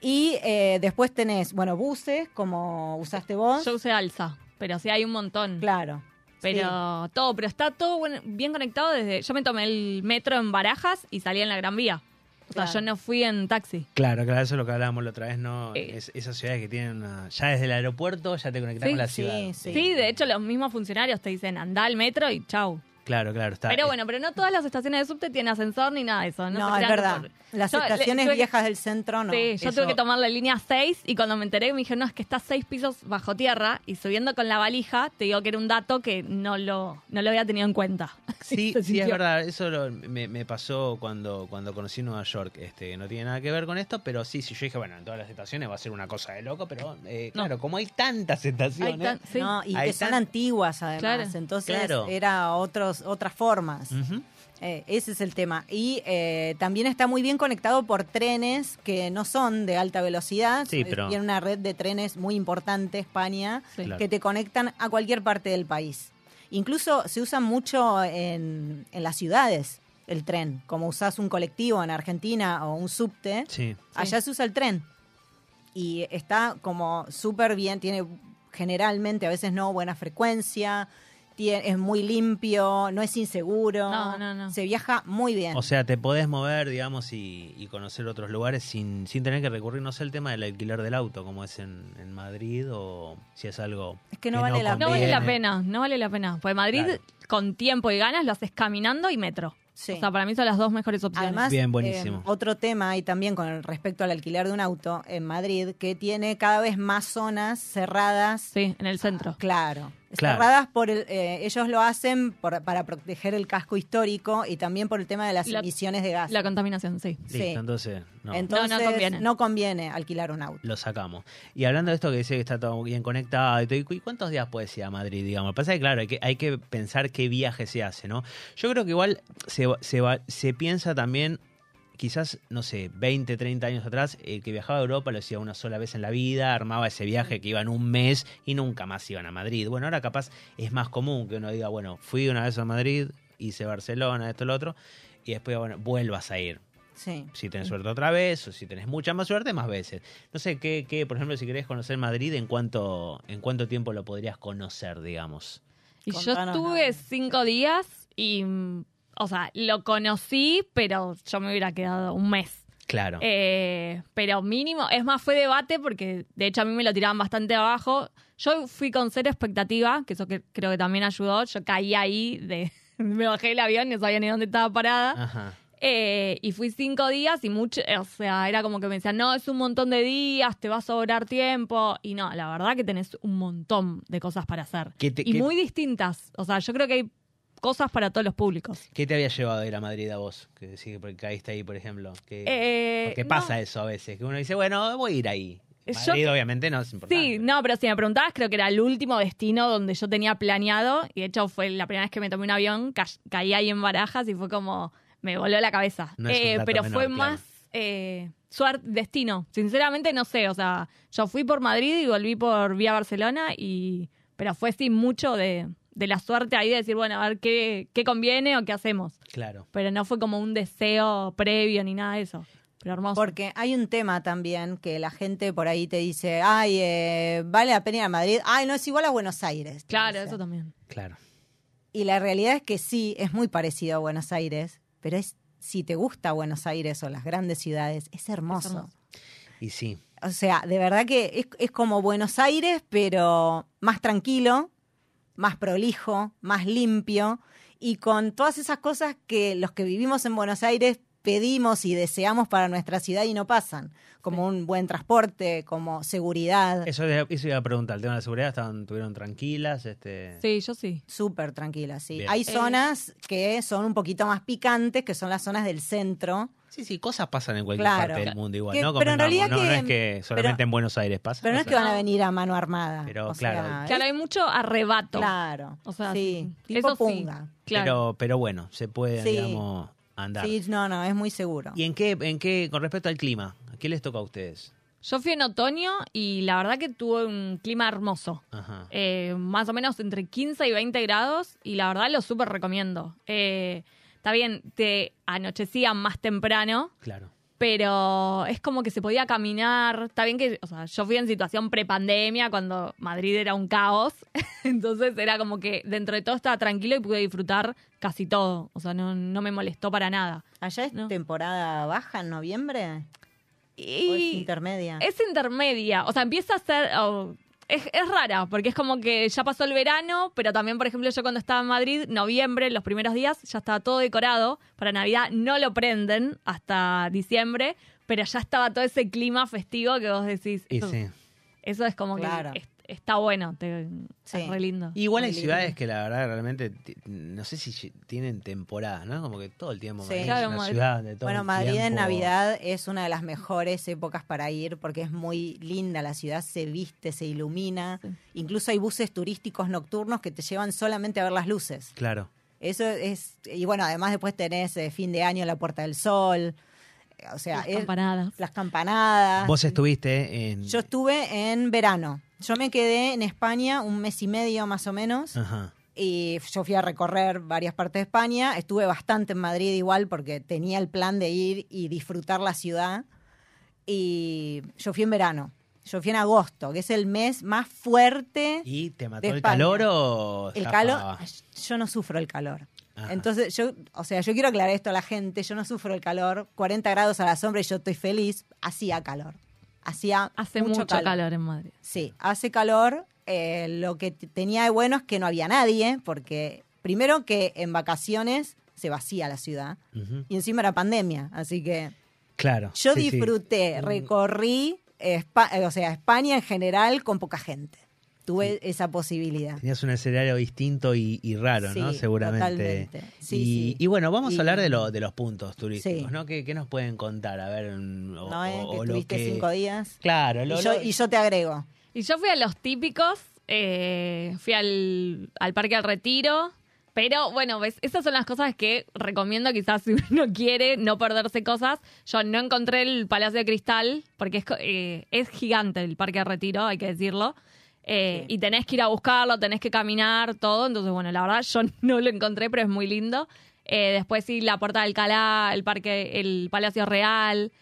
Y eh, después tenés, bueno, buses, como usaste vos. Yo usé Alza, pero sí hay un montón. Claro. Pero todo, pero está todo buen- bien conectado desde. Yo me tomé el metro en Barajas y salí en la Gran Vía. O sea, Claro. yo no fui en taxi. Claro, claro, eso es lo que hablábamos la otra vez, ¿no? Eh. Es- esas ciudades que tienen una- ya desde el aeropuerto ya te conectan Sí, con la sí, ciudad. sí. Sí. de hecho, los mismos funcionarios te dicen anda al metro y chau. Claro, claro, está. Pero eh, bueno, pero no todas las estaciones de subte tienen ascensador ni nada de eso. No, No, es verdad. por- Las Yo le- estaciones que- viejas del centro no. Sí, yo Eso- tuve que tomar la línea 6 y cuando me enteré me dijeron, no, es que está seis pisos bajo tierra y subiendo con la valija, te digo que era un dato que no lo, no lo había tenido en cuenta. [LAUGHS] Sí, sí, es verdad. Eso lo- me, me pasó cuando, cuando conocí Nueva York. Este, no tiene nada que ver con esto, pero sí, sí, yo dije, bueno, en todas las estaciones va a ser una cosa de loco, pero eh, No. claro, como hay tantas Hay estaciones. tan- sí. No, y que son está. antiguas además. Claro. Entonces Claro. era otros, otras formas. Eh, ese es el tema. Y eh, también está muy bien conectado por trenes que no son de alta velocidad. Sí, pero- Tiene una red de trenes muy importante, España, Sí. Claro. que te conectan a cualquier parte del país. Incluso se usa mucho en, en las ciudades el tren. Como usás un colectivo en Argentina o un subte, Sí. allá se usa el tren. Y está como súper bien, tiene generalmente, a veces no, buena frecuencia, es muy limpio, no es inseguro. No, no, no. Se viaja muy bien. O sea, te podés mover, digamos, y, y conocer otros lugares sin, sin tener que recurrir, no sé, el tema del alquiler del auto, como es en, en Madrid, o si es algo Es que no vale la No vale la pena, no vale la pena. Pues Madrid, Claro. con tiempo y ganas, lo haces caminando y metro. Sí. O sea, para mí son las dos mejores opciones. Además, Bien, buenísimo. eh, otro tema y también con respecto al alquiler de un auto en Madrid, que tiene cada vez más zonas cerradas. sí, en el centro. Claro. Claro. Cerradas por el, eh, ellos lo hacen por- para proteger el casco histórico y también por el tema de las La- emisiones de gas. La contaminación, sí. Listo, sí. entonces, no. Entonces, No, no conviene. no conviene alquilar un auto. lo sacamos. Y hablando de esto que dice que está todo bien conectado, y todo, ¿y cuántos días puedes ir a Madrid, digamos? Lo que Pasa es que, claro, hay que, hay que pensar qué viaje se hace, ¿no? Yo creo que igual se, va- se, va- se piensa también, quizás, no sé, 20, 30 años atrás, el que viajaba a Europa lo hacía una sola vez en la vida, armaba ese viaje que iban un mes y nunca más iban a Madrid. Bueno, ahora capaz es más común que uno diga, bueno, fui una vez a Madrid, hice Barcelona, esto, lo otro, y después, bueno, vuelvas a ir Sí. si tenés suerte otra vez, o si tenés mucha más suerte, más veces. No sé, ¿qué, qué por ejemplo, si querés conocer Madrid, ¿en cuánto, ¿en cuánto tiempo lo podrías conocer, digamos? Y yo estuve nada. cinco días y, mm, o sea, lo conocí, pero yo me hubiera quedado un mes. Claro. Eh, pero mínimo, es más, fue debate porque de hecho a mí me lo tiraban bastante abajo. Yo fui con cero expectativa, que eso que creo que también ayudó. Yo caí ahí, de, [LAUGHS] me bajé del avión no sabía ni dónde estaba parada. Ajá. Eh, y fui cinco días y mucho, o sea, era como que me decían, no, es un montón de días, te va a sobrar tiempo. Y no, la verdad que tenés un montón de cosas para hacer. ¿Qué te- y qué- muy distintas. O sea, yo creo que hay cosas para todos los públicos. ¿Qué te había llevado a ir a Madrid a vos? Que decís que caíste ahí, por ejemplo. Que, Eh, porque no. pasa eso a veces, que uno dice, bueno, voy a ir ahí. Yo- Madrid, obviamente, no es importante. Sí, no, pero si me preguntabas, creo que era el último destino donde yo tenía planeado. Y de hecho fue la primera vez que me tomé un avión, ca- caí ahí en Barajas y fue como, me voló la cabeza. No es Eh, pero menor, fue claro. más eh, suerte, destino. Sinceramente no sé, o sea, yo fui por Madrid y volví por vía Barcelona, y pero fue sí mucho de, de la suerte ahí de decir, bueno, a ver qué, qué conviene o qué hacemos. Claro. Pero no fue como un deseo previo ni nada de eso. Pero hermoso. Porque hay un tema también que la gente por ahí te dice, ay, eh, vale la pena ir a Madrid. Ay, no es igual a Buenos Aires. claro, eso también. Claro. Y la realidad es que sí, es muy parecido a Buenos Aires, pero es si te gusta Buenos Aires o las grandes ciudades, es hermoso. Es hermoso. Y sí. O sea, de verdad que es, es como Buenos Aires, pero más tranquilo, más prolijo, más limpio y con todas esas cosas que los que vivimos en Buenos Aires pedimos y deseamos para nuestra ciudad y no pasan, como un buen transporte, como seguridad. Eso, eso iba a preguntar, el tema de la seguridad, estaban, estuvieron tranquilas, este... Sí, yo sí. Súper tranquila, sí. Bien. Hay Eh. zonas que son un poquito más picantes, que son las zonas del centro. Sí, sí, cosas pasan en cualquier Claro. parte del mundo igual, Que- ¿no? pero en realidad no, no que- es que solamente pero- en Buenos Aires pasa. Pero no es que van a venir a mano armada. Pero, o claro. sea, Claro, hay mucho arrebato. Claro. O sea, sí, tipo Eso sí. punga. Claro. Pero, pero bueno, se puede, Sí. digamos, andar. Sí, no, no, es muy seguro. ¿Y en qué, en qué, con respecto al clima, qué les toca a ustedes? Yo fui en otoño y la verdad que tuve un clima hermoso. Ajá. Eh, más o menos entre 15 y 20 grados y la verdad lo súper recomiendo. Eh, está bien, te anochecía más temprano, Claro. Pero es como que se podía caminar. Está bien que, o sea, yo fui en situación prepandemia cuando Madrid era un caos, [LAUGHS] entonces era como que dentro de todo estaba tranquilo y pude disfrutar casi todo. O sea, no, no me molestó para nada. ¿Allá es No. temporada baja en noviembre? ¿O es Y intermedia? es intermedia, o sea, empieza a ser... oh, es, es rara, porque es como que ya pasó el verano, pero también, por ejemplo, yo cuando estaba en Madrid, noviembre, los primeros días, ya estaba todo decorado. Para Navidad no lo prenden hasta diciembre, pero ya estaba todo ese clima festivo que vos decís. Y eso, sí. eso es como Claro. que es- está bueno, te- Sí. es re lindo. Igual hay ciudades que la verdad realmente, no sé si tienen temporada, ¿no? Como que todo el tiempo Sí. Madrid Claro, es una Madrid. ciudad de todo Bueno, el Madrid en Navidad es una de las mejores épocas para ir porque es muy linda, la ciudad se viste, se ilumina, Sí. incluso hay buses turísticos nocturnos que te llevan solamente a ver las luces. Claro. Eso es, y bueno, además después tenés eh, fin de año la Puerta del Sol, o sea, Las es- campanadas. las campanadas. Vos estuviste en... Yo estuve en verano. Yo me quedé en España un mes y medio más o menos. Ajá. Y yo fui a recorrer varias partes de España. Estuve bastante en Madrid igual porque tenía el plan de ir y disfrutar la ciudad. Y yo fui en verano. Yo fui en agosto, que es el mes más fuerte. ¿Y te mató de el calor o El calor, yo no sufro el calor. Ajá. Entonces, yo, o sea, yo quiero aclarar esto a la gente. Yo no sufro el calor. 40 grados a la sombra y yo estoy feliz. Hacía calor. Hacía Hace mucho, calor. en Madrid. Sí, hace calor. Eh, lo que tenía de bueno es que no había nadie, porque primero que en vacaciones se vacía la ciudad y encima era pandemia, así que Claro. yo sí, disfruté, Un- recorrí, Espa- eh, o sea, España en general con poca gente. Tuve esa posibilidad. Tenías un escenario distinto y, y raro, ¿no? Seguramente. totalmente. Sí, y, sí. y bueno, vamos Y- a hablar de, lo, de los puntos turísticos, Sí. ¿no? ¿Qué, qué nos pueden contar? A ver, o, ¿No? eh? o- que o lo que- cinco días. Claro, lo, Y yo, lo- y yo te agrego. Y yo fui a los típicos, eh, fui al, al Parque del Retiro, pero bueno, ves, esas son las cosas que recomiendo quizás si uno [LAUGHS] quiere no perderse cosas. Yo no encontré el Palacio de Cristal, porque es, eh, es gigante el Parque del Retiro, hay que decirlo. Eh, Sí. Y tenés que ir a buscarlo, tenés que caminar, todo. Entonces, bueno, la verdad yo [LAUGHS] no lo encontré, pero es muy lindo. Eh, después sí, la Puerta de Alcalá, el parque, el Palacio Real.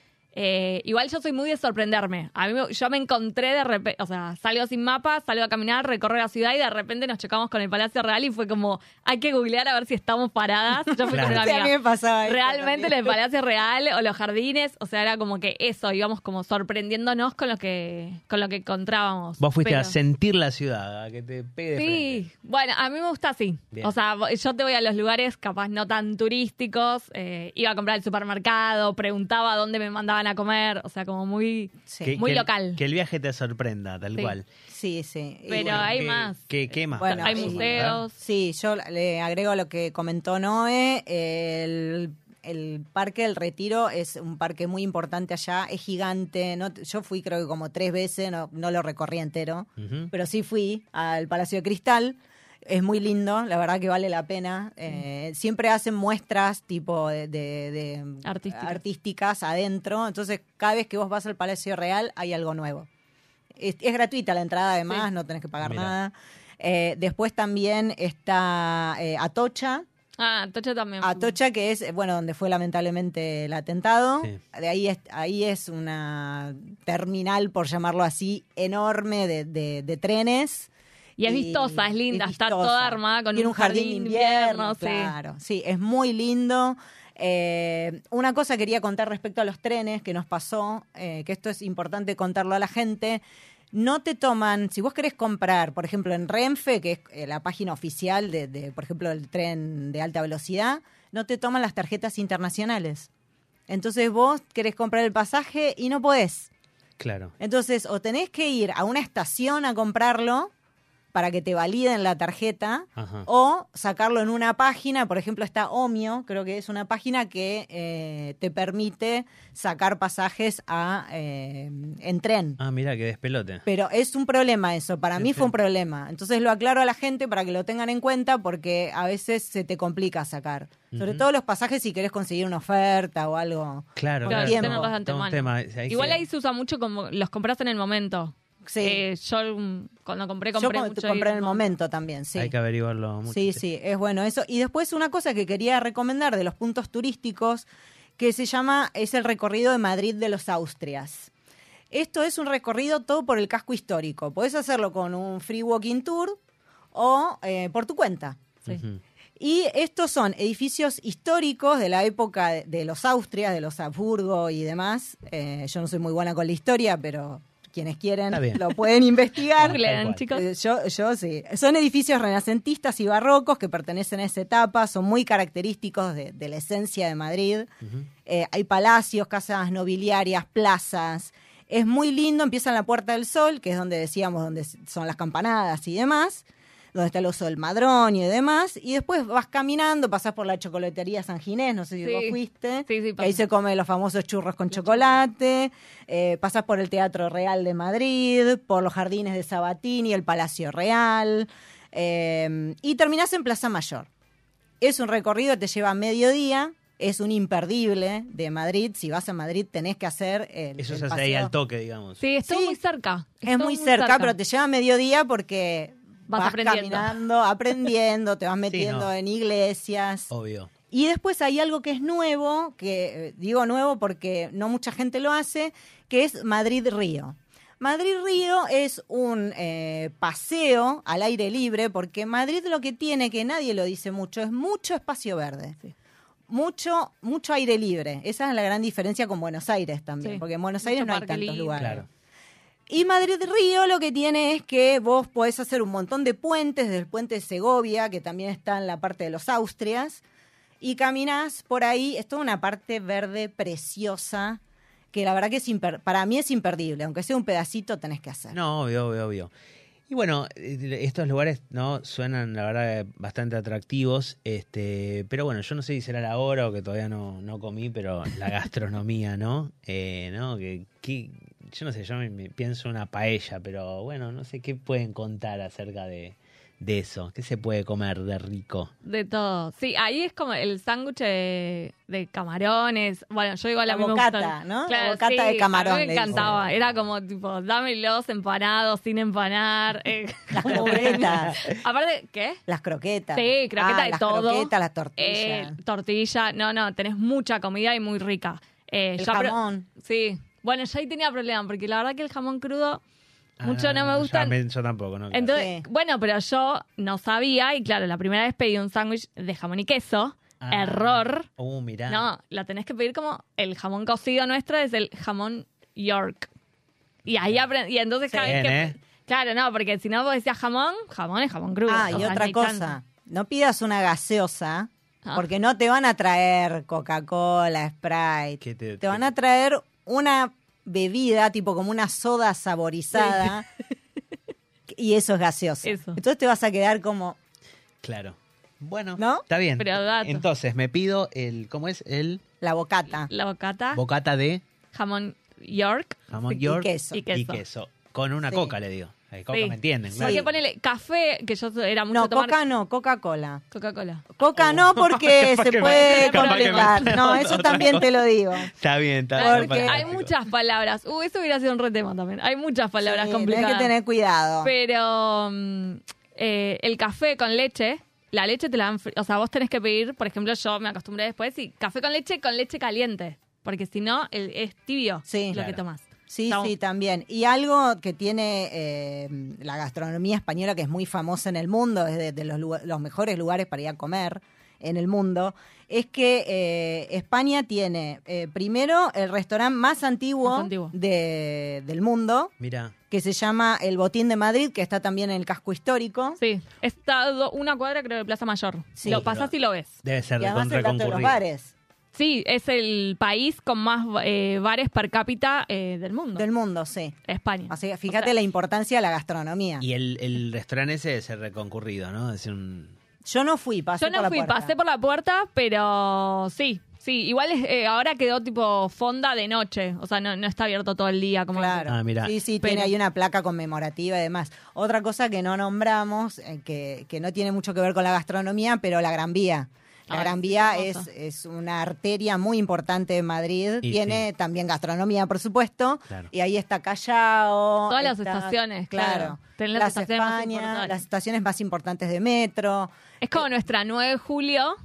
Eh, igual yo soy muy de sorprenderme. A mí me- yo me encontré de repente, o sea, salgo sin mapa, salgo a caminar, recorro la ciudad y de repente nos chocamos con el Palacio Real y fue como, hay que googlear a ver si estamos paradas. Yo fui Claro. con una Sí, a mí me pasaba Realmente en también. el Palacio Real o los jardines, o sea, era como que eso, íbamos como sorprendiéndonos con lo que, con lo que encontrábamos. Vos fuiste a Pero- sentir la ciudad, a que te pegue de Sí, frente. bueno, a mí me gusta así. Bien. O sea, vo- yo te voy a los lugares capaz no tan turísticos, eh, iba a comprar al supermercado, preguntaba dónde me mandaban a comer, o sea, como muy... Sí, Que- Muy que el- local. Que el viaje te sorprenda, tal Sí. cual. sí. sí. Pero bueno, hay ¿qué- más. ¿Qué, qué más? Bueno, Hay sí. museos. Sí, yo le agrego lo que comentó Noé. El, el Parque del Retiro es un parque muy importante allá, es gigante. No, yo fui creo que como tres veces, no, no lo recorrí entero, pero sí fui al Palacio de Cristal. Es muy lindo, la verdad que vale la pena. Eh, siempre hacen muestras tipo de, de- de- Artísticas. artísticas adentro, entonces cada vez que vos vas al Palacio Real hay algo nuevo. Es, es gratuita la entrada además, Sí. no tenés que pagar nada. Eh, después también está eh, Atocha, Ah, Tocha también. Atocha que es, bueno, donde fue lamentablemente el atentado. Sí. De ahí es, ahí es una terminal, por llamarlo así, enorme de, de- de trenes. Y es vistosa, es linda, está toda armada con Tiene un jardín, de invierno, sí. Claro, sí, es muy lindo. Eh, una cosa quería contar respecto a los trenes que nos pasó, eh, que esto es importante contarlo a la gente. No te toman, si vos querés comprar, por ejemplo, en Renfe, que es eh, la página oficial de, de, por ejemplo, el tren de alta velocidad, no te toman las tarjetas internacionales. Entonces vos querés comprar el pasaje y no podés. Claro. Entonces, o tenés que ir a una estación a comprarlo para que te validen la tarjeta, Ajá. o sacarlo en una página, por ejemplo, está Omio, creo que es una página que eh, te permite sacar pasajes a, eh, en tren. Ah, mira, que despelote. Pero es un problema eso, para mí fue un problema. Entonces lo aclaro a la gente para que lo tengan en cuenta porque a veces se te complica sacar. Sobre todo los pasajes si querés conseguir una oferta o algo. Claro, claro. tiempo. tema. Ahí Igual se- ahí se usa mucho como los compras en el momento. Sí. Eh, yo cuando compré, Yo compré co- mucho. compré en el como- momento también, sí. Hay que averiguarlo mucho. Sí, sí, es bueno eso. Y después una cosa que quería recomendar de los puntos turísticos, que se llama, es el recorrido de Madrid de los Austrias. Esto es un recorrido todo por el casco histórico. Podés hacerlo con un free walking tour o eh, por tu cuenta. Sí. Y estos son edificios históricos de la época de, de los Austrias, de los Habsburgo y demás. Eh, yo no soy muy buena con la historia, pero quienes quieren lo pueden investigar. [LAUGHS] Chicos. Eh, Yo, yo sí. Son edificios renacentistas y barrocos que pertenecen a esa etapa, son muy característicos de, de la esencia de Madrid. Eh, hay palacios, casas nobiliarias, plazas. Es muy lindo, empieza en la Puerta del Sol, que es donde decíamos, donde son las campanadas y demás, donde está el oso del madroño y demás, y después vas caminando, pasás por la chocolatería San Ginés, no sé si Sí. vos fuiste, Sí, sí, que ahí se come los famosos churros con chocolate, eh, pasás por el Teatro Real de Madrid, por los jardines de Sabatini, el Palacio Real, eh, y terminás en Plaza Mayor. Es un recorrido que te lleva mediodía, es un imperdible de Madrid. Si vas a Madrid tenés que hacer el, Eso el se hace ahí al toque, digamos. Sí, está Sí. muy cerca. Es muy cerca, pero te lleva mediodía porque Vas vas, aprendiendo. caminando, aprendiendo, te vas [LAUGHS] metiendo no. en iglesias. Obvio. Y después hay algo que es nuevo, que eh, digo nuevo porque no mucha gente lo hace, que es Madrid-Río. Madrid-Río es un eh, paseo al aire libre porque Madrid lo que tiene, que nadie lo dice mucho, es mucho espacio verde. Mucho, mucho aire libre. Esa es la gran diferencia con Buenos Aires también, Sí. porque en Buenos Aires Mucho no hay tantos libre. lugares. Claro. Y Madrid Río lo que tiene es que vos podés hacer un montón de puentes, desde el puente de Segovia, que también está en la parte de los Austrias, y caminás por ahí, es toda una parte verde preciosa, que la verdad que es imper- para mí es imperdible, aunque sea un pedacito tenés que hacer. No, obvio, obvio, obvio. Y bueno, eh, estos lugares no suenan, la verdad, bastante atractivos. Este, pero bueno, yo no sé si será la hora o que todavía no, no comí, pero la gastronomía, ¿no? Eh, ¿no? Que, que- yo no sé, yo me, me pienso una paella, pero bueno, no sé qué pueden contar acerca de, de eso. ¿Qué se puede comer de rico? De todo. Sí, ahí es como el sándwich de, de camarones. Bueno, yo igual a La me bocata, ¿no? La Claro, bocata sí, de camarón, A mí me encantaba. Era como, tipo, dámelos empanados, sin empanar. eh, [LAUGHS] Las croquetas. Aparte, ¿qué? Las croquetas. Sí, croqueta Ah, de las todo. croquetas, las tortillas. Eh, tortilla. No, no, tenés mucha comida y muy rica. Eh, el jamón. Sí. Bueno, yo ahí tenía problema, porque la verdad que el jamón crudo mucho Ah, no me gusta. Yo, tampoco, ¿no? Claro. Entonces, Sí. bueno, pero yo no sabía y claro, la primera vez pedí un sándwich de jamón y queso. Ah. Error. Uh, mirá. No, la tenés que pedir como el jamón cocido nuestro es el jamón York. Y ahí aprendí. Y entonces cada vez que. ¿eh? Claro, no, porque si no vos decías jamón, jamón es jamón crudo. Ah, y otra cosa, no pidas una gaseosa, Ah. porque no te van a traer Coca-Cola, Sprite. ¿Qué te- te, van a traer una bebida, tipo como una soda saborizada, y eso es gaseosa. Eso. Entonces te vas a quedar como, Claro. Bueno, ¿No? está bien. Pero dato. Entonces, me pido el, ¿cómo es? El la bocata. La bocata, bocata de jamón York. jamón Y york queso. Y queso. y queso. Con una Sí. coca, le digo. Eh, coca, Sí. ¿me entienden? Sí. Claro. Porque ponele café, que yo era mucho No, tomar coca no, Coca-Cola. Coca-Cola. Coca no [LAUGHS] porque Capaz se puede me- capaz que me- completar. [LAUGHS] No, eso también te lo digo. Está bien, está bien. Porque- Hay muchas palabras. Uh, eso hubiera sido un retema también. Hay muchas palabras Sí, complicadas. Tenés que tener cuidado. Pero mm, eh, el café con leche, la leche te la dan, fri- o sea, vos tenés que pedir, por ejemplo, yo me acostumbré después, sí, café con leche con leche caliente, porque si no, el- es tibio Sí. lo Claro. que tomás. Sí, sí, también. Y algo que tiene eh, la gastronomía española, que es muy famosa en el mundo, es de, de los, lugar- los mejores lugares para ir a comer en el mundo, es que eh, España tiene eh, primero el restaurante más antiguo, Más antiguo. de- del mundo, Mira, que se llama El Botín de Madrid, que está también en el casco histórico. Sí, está do- una cuadra creo de Plaza Mayor. Sí. lo pasás y lo ves. debe ser Y además en todos los bares. Sí, es el país con más eh, bares per cápita eh, del mundo. Del mundo, sí. España. Así que fíjate O sea, la importancia de la gastronomía. Y el, el restaurante ese es el reconcurrido, ¿no? Es un... Yo no fui, pasé Yo no por la fui, puerta. pasé por la puerta, pero sí, sí. Igual es, eh, ahora quedó tipo fonda de noche. O sea, no, no está abierto todo el día. Como Claro. Ah, mirá. Sí, sí, Pero- tiene ahí una placa conmemorativa y demás. Otra cosa que no nombramos, eh, que, que no tiene mucho que ver con la gastronomía, pero la Gran Vía. La Gran Vía es, es una arteria muy importante de Madrid. Y tiene sí. también gastronomía, por supuesto. Claro. Y ahí está Callao. Todas las estaciones, claro. Las Las estaciones más España, importantes. las estaciones más importantes de metro. Es como nuestra 9 de julio,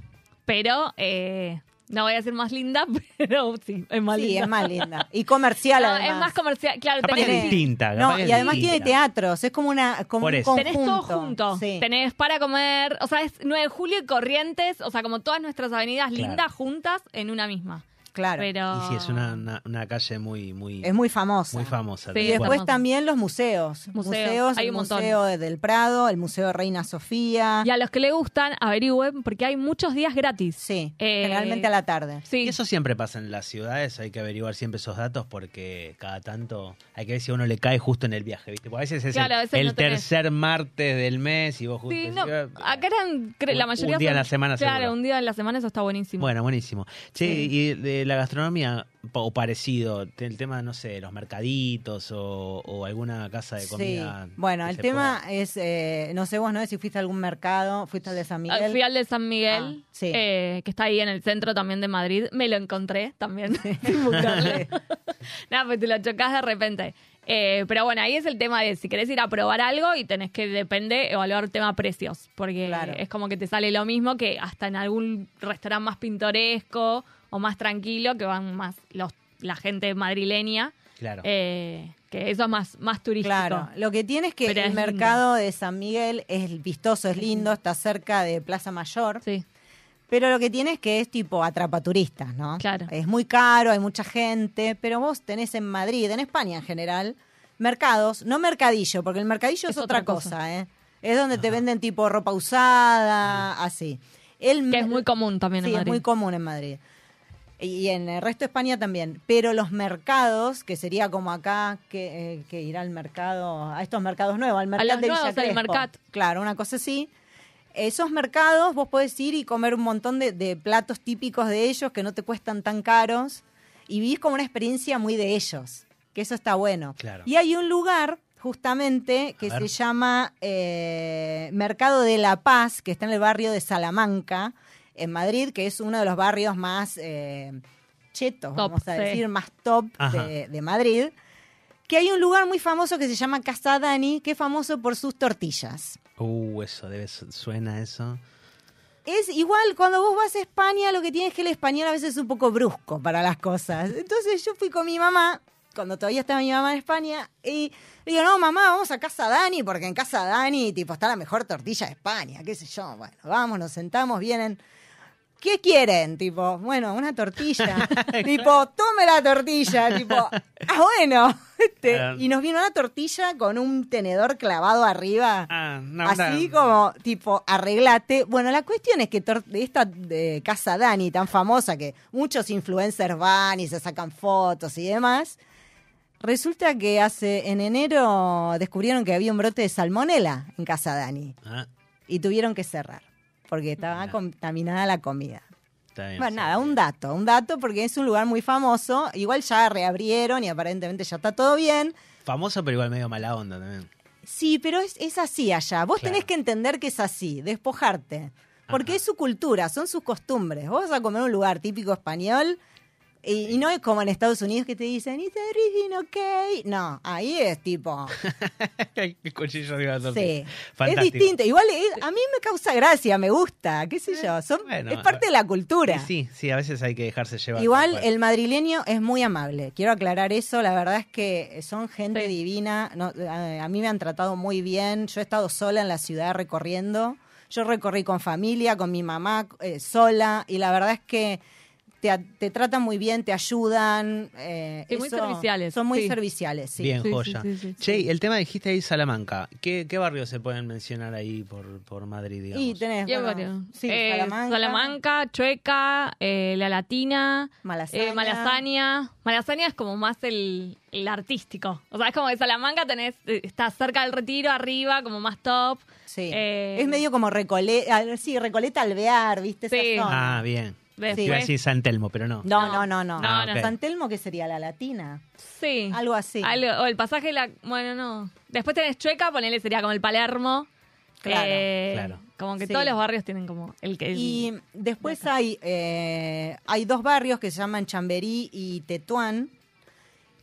pero eh, no voy a decir más linda, [LAUGHS] pero sí, es más sí, linda. es más linda. Y comercial, No, además. es más comercial. Claro, Capaz que es tenés, distinta. No, y es además tiene teatros. Es como, una, como Por un eso. tenés todo junto. Sí. Tenés para comer, o sea, es 9 de julio y Corrientes, o sea, como todas nuestras avenidas Claro. lindas juntas en una misma. Claro. Pero... Y sí, es una, una, una calle muy, muy, Es muy famosa. muy famosa. Sí, Y después también los museos. Museos, Museos, hay el un montón. Museo de- del Prado, el Museo de Reina Sofía. Y a los que le gustan, averigüen, porque hay muchos días gratis. Sí, Eh, generalmente a la tarde. Sí, Y eso siempre pasa en las ciudades, hay que averiguar siempre esos datos porque cada tanto hay que ver si a uno le cae justo en el viaje, ¿viste? Porque a veces es Claro, el, veces el no tenés. tercer martes del mes y vos justo... Sí, no, decís, "Ah, acá eran, cre- la mayoría un día son- en la semana Claro, seguro. un día en la semana eso está buenísimo. Bueno, buenísimo. Che, Sí. y de la gastronomía o parecido, el tema, no sé, los mercaditos o, o alguna casa de Sí. comida. Bueno, el tema pueda- es, eh, no sé vos, ¿no? Si fuiste a algún mercado, fuiste al de San Ah, Miguel. Fui al de San Miguel, Ah, sí. eh, que está ahí en el centro también de Madrid. Me lo encontré también, sin [LAUGHS] buscarlo. [LAUGHS] Nada, pues te lo chocas de repente. Eh, pero bueno, ahí es el tema de si querés ir a probar algo y tenés que, depende, evaluar el tema precios. Porque Claro. es como que te sale lo mismo que hasta en algún restaurante más pintoresco o más tranquilo, que van más los, la gente madrileña. Claro. eh, que eso es más, más turístico. Claro, lo que tiene es que Pero el es lindo. mercado de San Miguel es vistoso, es lindo, está cerca de Plaza Mayor, Sí. pero lo que tiene es que es tipo atrapaturistas, ¿no? Claro. Es muy caro, hay mucha gente, pero vos tenés en Madrid, en España en general, mercados, no mercadillo, porque el mercadillo es, Es otra, otra cosa, cosa. ¿eh? Es donde te venden tipo ropa usada, así. El Que es muy común también sí, en Madrid. es muy común en Madrid. Y en el resto de España también. Pero los mercados, que sería como acá, que, eh, que ir al mercado, a estos mercados nuevos, al mercado los de Villa nuevos, al Crespo. Mercat. Claro, una cosa así. Esos mercados vos podés ir y comer un montón de, de platos típicos de ellos que no te cuestan tan caros y vivís como una experiencia muy de ellos, que eso está bueno. Claro. Y hay un lugar justamente que se llama eh, Mercado de la Paz, que está en el barrio de Salamanca, en Madrid, que es uno de los barrios más eh, chetos, Top, vamos a sí. decir, más top de, de Madrid. Que hay un lugar muy famoso que se llama Casa Dani, que es famoso por sus tortillas. Uh, eso debe su- suena eso. Es igual, cuando vos vas a España, lo que tienes es que el español a veces es un poco brusco para las cosas. Entonces yo fui con mi mamá, cuando todavía estaba mi mamá en España, y le digo, no, mamá, vamos a casa Dani, porque en casa Dani, tipo, está la mejor tortilla de España, qué sé yo. Bueno, vamos, nos sentamos, vienen. ¿Qué quieren? Tipo, bueno, una tortilla. [LAUGHS] tipo, tome la tortilla. Tipo, [LAUGHS] ah, bueno. Este, Ah. y nos vino una tortilla con un tenedor clavado arriba. Ah, no, Así no. como, tipo, arreglate. Bueno, la cuestión es que esta de Casa Dani, tan famosa, que muchos influencers van y se sacan fotos y demás, resulta que hace en enero descubrieron que había un brote de salmonela en Casa Dani Ah, y tuvieron que cerrar porque estaba contaminada la comida. bien, Bueno, sí. nada, un dato, un dato porque es un lugar muy famoso. Igual ya reabrieron y aparentemente ya está todo bien. Famoso, pero igual medio mala onda también. Sí, pero es, es así allá. Vos Claro. tenés que entender que es así, despojarte. Porque Ajá. es su cultura, son sus costumbres. Vos vas a comer un lugar típico español y, y no es como en Estados Unidos que te dicen, ¿Is everything okay? No, ahí es tipo, [LAUGHS] El cuchillo de sí. Es distinto. Igual es- a mí me causa gracia, me gusta, qué sé yo. Son, bueno, es parte de la cultura. Sí, sí, a veces hay que dejarse llevar. Igual el madrileño es muy amable. Quiero aclarar eso. La verdad es que son gente Sí. divina. No, a, a mí me han tratado muy bien. Yo he estado sola en la ciudad recorriendo. Yo recorrí con familia, con mi mamá, eh, sola. Y la verdad es que te, tratan muy bien, te ayudan. eh, Sí, muy eso- serviciales, Son muy sí. serviciales, sí. Bien, joya. sí, sí, sí. Che, el tema dijiste ahí Salamanca. ¿Qué, qué barrios se pueden mencionar ahí por, por Madrid, digamos? Y tenés, bueno, Eh, Salamanca, Salamanca, Chueca, eh, La Latina, Malasaña. eh, Malasaña. Malasaña es como más el, el artístico. O sea, es como que Salamanca tenés, está cerca del retiro, arriba, como más top. Sí. Eh, es medio como Recoleta, sí, Recoleta Alvear, ¿viste? Esa Sí. zona. Ah, bien. Después- Iba a decir San Telmo, pero no. No, No. no, no, no. No, no. San Telmo, ¿qué sería? ¿La Latina? Sí. Algo así. Algo- o el pasaje de la. Bueno, no. Después tenés Chueca, ponele sería como el Palermo. Claro, Eh, claro. Como que Sí. todos los barrios tienen como el que. Y después hay, eh, hay dos barrios que se llaman Chamberí y Tetuán,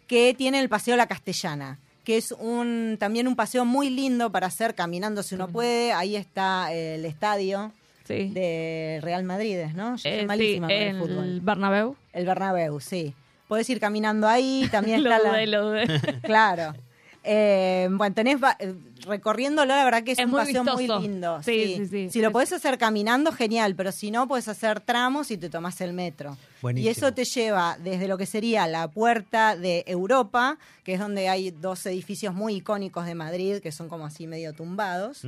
que tienen el Paseo La Castellana, que es un también un paseo muy lindo para hacer caminando si uno puede. Ahí está el estadio sí. de Real Madrid, ¿no? Yo soy Eh, malísima sí, con el el fútbol. Bernabéu. El Bernabéu, sí. Podés ir caminando ahí, también [LAUGHS] Lo está la... dudé, lo dudé. [LAUGHS] Claro. Eh, bueno, tenés va- eh, recorriéndolo, la verdad que es, Es un muy paseo muy vistoso. lindo. Sí, sí, sí. Si lo podés hacer caminando, genial, pero si no, puedes hacer tramos y te tomás el metro. Buenísimo. Y eso te lleva desde lo que sería la puerta de Europa, que es donde hay dos edificios muy icónicos de Madrid, que son como así medio tumbados.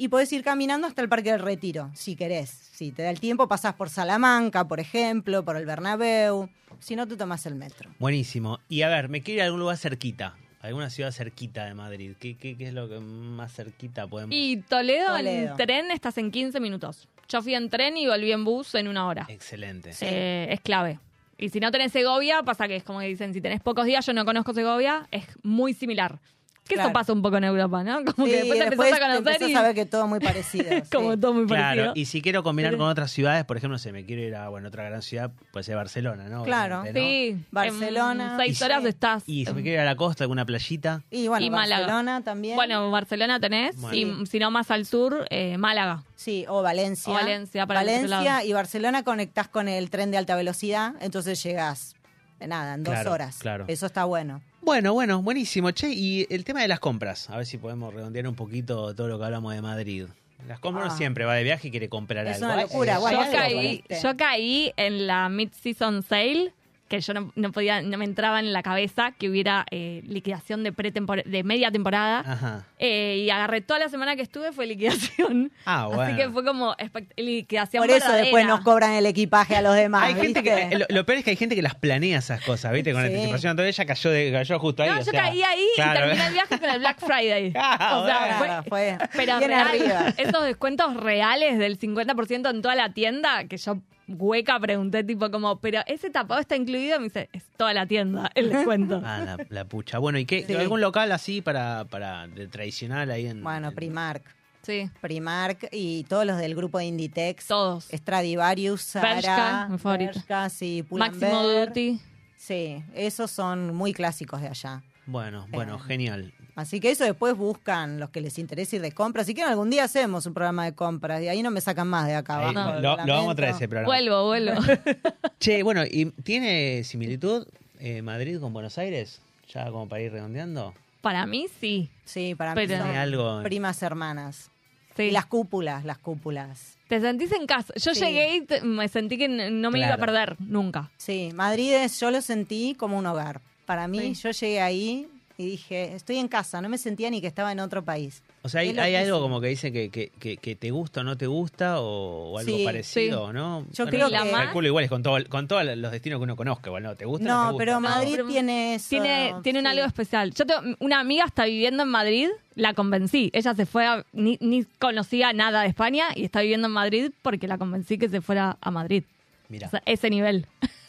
Y podés ir caminando hasta el Parque del Retiro, si querés. Si te da el tiempo, pasás por Salamanca, por ejemplo, por el Bernabéu. Si no, te tomás el metro. Buenísimo. Y a ver, me quiero ir a algún lugar cerquita. Alguna ciudad cerquita de Madrid. ¿Qué, qué, qué es lo que más cerquita podemos...? Y Toledo, Toledo. en tren estás en 15 minutos. Yo fui en tren y volví en bus en una hora. Excelente. Eh, es clave. Y si no tenés Segovia, pasa que es como que dicen, si tenés pocos días, yo no conozco Segovia, es muy similar. Que Claro. eso pasa un poco en Europa, ¿no? Como Sí, que después te empezás a conocer empezás y a ver que todo muy parecido. [LAUGHS] como sí. todo muy Claro, parecido. y si quiero combinar con otras ciudades, por ejemplo, se me quiero ir a bueno, otra gran ciudad, puede ser Barcelona, ¿no? Claro. Sí, Barcelona. En seis horas estás. Y si me quiero ir a la costa, alguna playita. Y bueno, Y Málaga. Barcelona también. Bueno, Barcelona tenés, Bueno. y si no más al sur, eh, Málaga. Sí, o Valencia. O Valencia, para Valencia lado. y Barcelona conectás con el tren de alta velocidad, entonces llegás, nada, en dos Claro, horas. claro. Eso está bueno. Bueno, bueno, buenísimo. Che, y el tema de las compras, a ver si podemos redondear un poquito todo lo que hablamos de Madrid. Las compras uno Ah. siempre va de viaje y quiere comprar Es algo. una locura, eh, yo, caí, ¿viste? yo caí en la mid-season sale, que yo no, no podía, no me entraba en la cabeza que hubiera eh, liquidación de, pretempor- de media temporada. Ajá. Eh, y agarré toda la semana que estuve fue liquidación. [LAUGHS] Ah, bueno. Así que fue como liquidación Por eso verdadera. después nos cobran el equipaje a los demás. Hay gente que, lo, lo peor es que hay gente que las planea esas cosas, ¿viste? Con Sí. anticipación. Entonces ella cayó, de, cayó justo ahí. No, o yo sea, caí ahí claro. y terminé el viaje con el Black Friday. [LAUGHS] Ah, o sea, bueno. fue, fue pero bien real, arriba. esos descuentos reales del 50% en toda la tienda, que yo hueca pregunté tipo como, pero ese tapado está incluido, y me dice, es toda la tienda [LAUGHS] el descuento. Ah, la, la pucha. Bueno, ¿y qué? Sí. ¿Algún local así para, para de tradicional ahí en. Bueno, en- Primark. Sí, Primark y todos los del grupo de Inditex. todos. Stradivarius, Zara, Bershka, mi favorito. Bershka, sí, Máximo. Duty. Sí, esos son muy clásicos de allá. Bueno, bueno, Eh. genial. Así que eso después buscan los que les interese ir de compras. Si quieren, algún día hacemos un programa de compras. Y ahí no me sacan más de acá Ahí, abajo. lo, vamos a traer ese programa. Vuelvo, vuelvo. [LAUGHS] Che, bueno, ¿y tiene similitud eh, Madrid con Buenos Aires? Ya como para ir redondeando. Para mí sí. Sí, para mí son Tiene algo. primas hermanas. sí. Y las cúpulas, las cúpulas. Te sentís en casa. Yo Sí. llegué y te- me sentí que no me iba a perder nunca. Sí, Madrid es, yo lo sentí como un hogar. Para mí, Sí. yo llegué ahí y dije, estoy en casa, no me sentía ni que estaba en otro país. O sea, hay, algo como que dice que, que, que, que te gusta o no te gusta o, o algo Sí, parecido, ¿no? Yo Bueno, creo la que... Calculo igual es con, todo, con todos los destinos que uno conozca, igual, ¿no? ¿Te gusta o no No, te gusta? pero No, Madrid pero tiene eso. Tiene, tiene un algo especial. Yo tengo, una amiga está viviendo en Madrid, la convencí. Ella se fue a, ni, ni conocía nada de España y está viviendo en Madrid porque la convencí que se fuera a Madrid. Mira. O sea, ese nivel.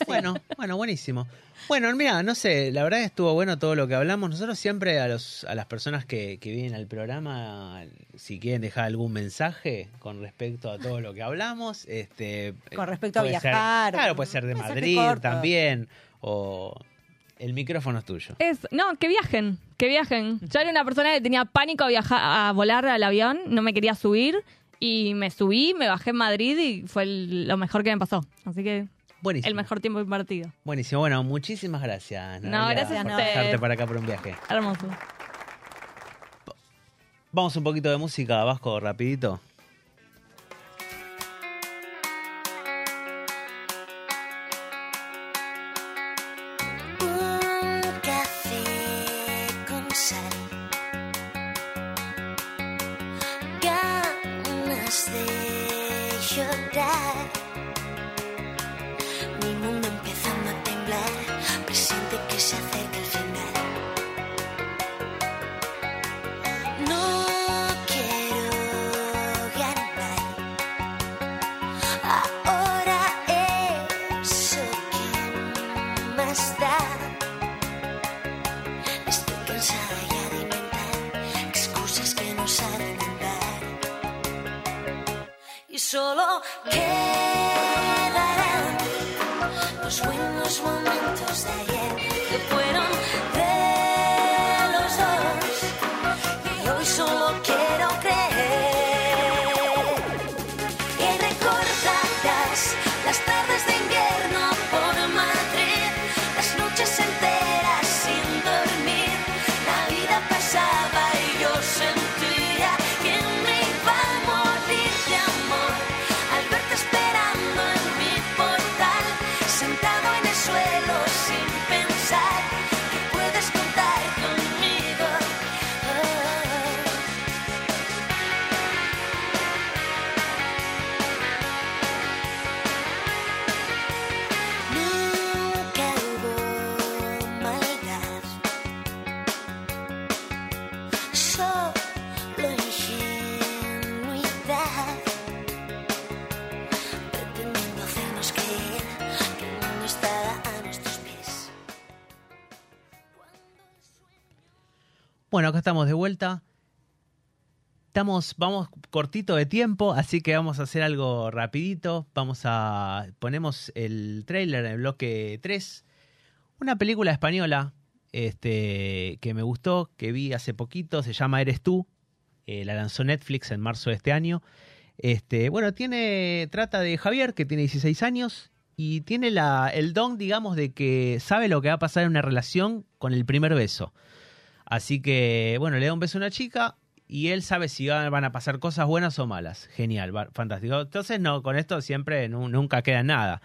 Bueno, [LAUGHS] bueno, buenísimo. Bueno, mira, no sé, la verdad estuvo bueno todo lo que hablamos. Nosotros siempre a los a las personas que, que vienen al programa, si quieren dejar algún mensaje con respecto a todo lo que hablamos, este Con respecto a ser- viajar, claro, puede ser de Madrid corto. también o el micrófono es tuyo. Es, no, que viajen, que viajen. Yo era una persona que tenía pánico a viajar, a volar al avión, no me quería subir y me subí, me bajé en Madrid y fue el- lo mejor que me pasó. Así que Buenísimo. el mejor tiempo invertido. Buenísimo. Bueno, muchísimas gracias. No, Noelia, gracias a por ustedes. pasarte para acá por un viaje. Hermoso. Vamos un poquito de música, Vasco, rapidito. Vamos cortito de tiempo, así que vamos a hacer algo rapidito. Vamos a ponemos el trailer en el bloque 3. Una película española este, que me gustó, que vi hace poquito, se llama Eres tú. Eh, la lanzó Netflix en marzo de este año. Este, bueno, tiene trata de Javier que tiene 16 años y tiene la, el don, digamos, de que sabe lo que va a pasar en una relación con el primer beso. Así que, bueno, le da un beso a una chica y él sabe si va- van a pasar cosas buenas o malas. Genial, fantástico. Entonces, no, con esto siempre nu- nunca queda nada.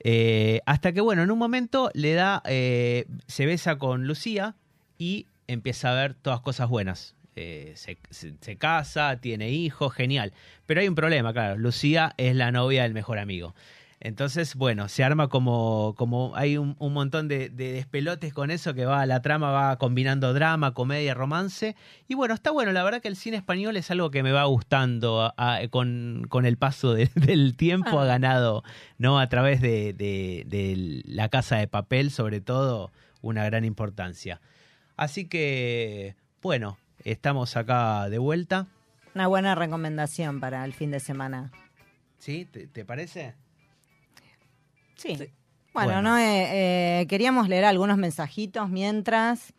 Eh, hasta que, bueno, en un momento le da, eh, se besa con Lucía y empieza a ver todas cosas buenas. Eh, se- se casa, tiene hijos, genial. Pero hay un problema, claro. Lucía es la novia del mejor amigo. Entonces, bueno, se arma como, como hay un, un montón de, de despelotes con eso que va, la trama va combinando drama, comedia, romance. Y bueno, está bueno, la verdad que el cine español es algo que me va gustando a- a- con, con el paso de- [LAUGHS] del tiempo, Ah. ha ganado, ¿no? A través de, de- de la casa de papel, sobre todo, una gran importancia. Así que, bueno, estamos acá de vuelta. Una buena recomendación para el fin de semana. ¿Sí? ¿Te, te parece? Sí. Sí. Bueno, Bueno. no Eh, eh, queríamos leer algunos mensajitos mientras.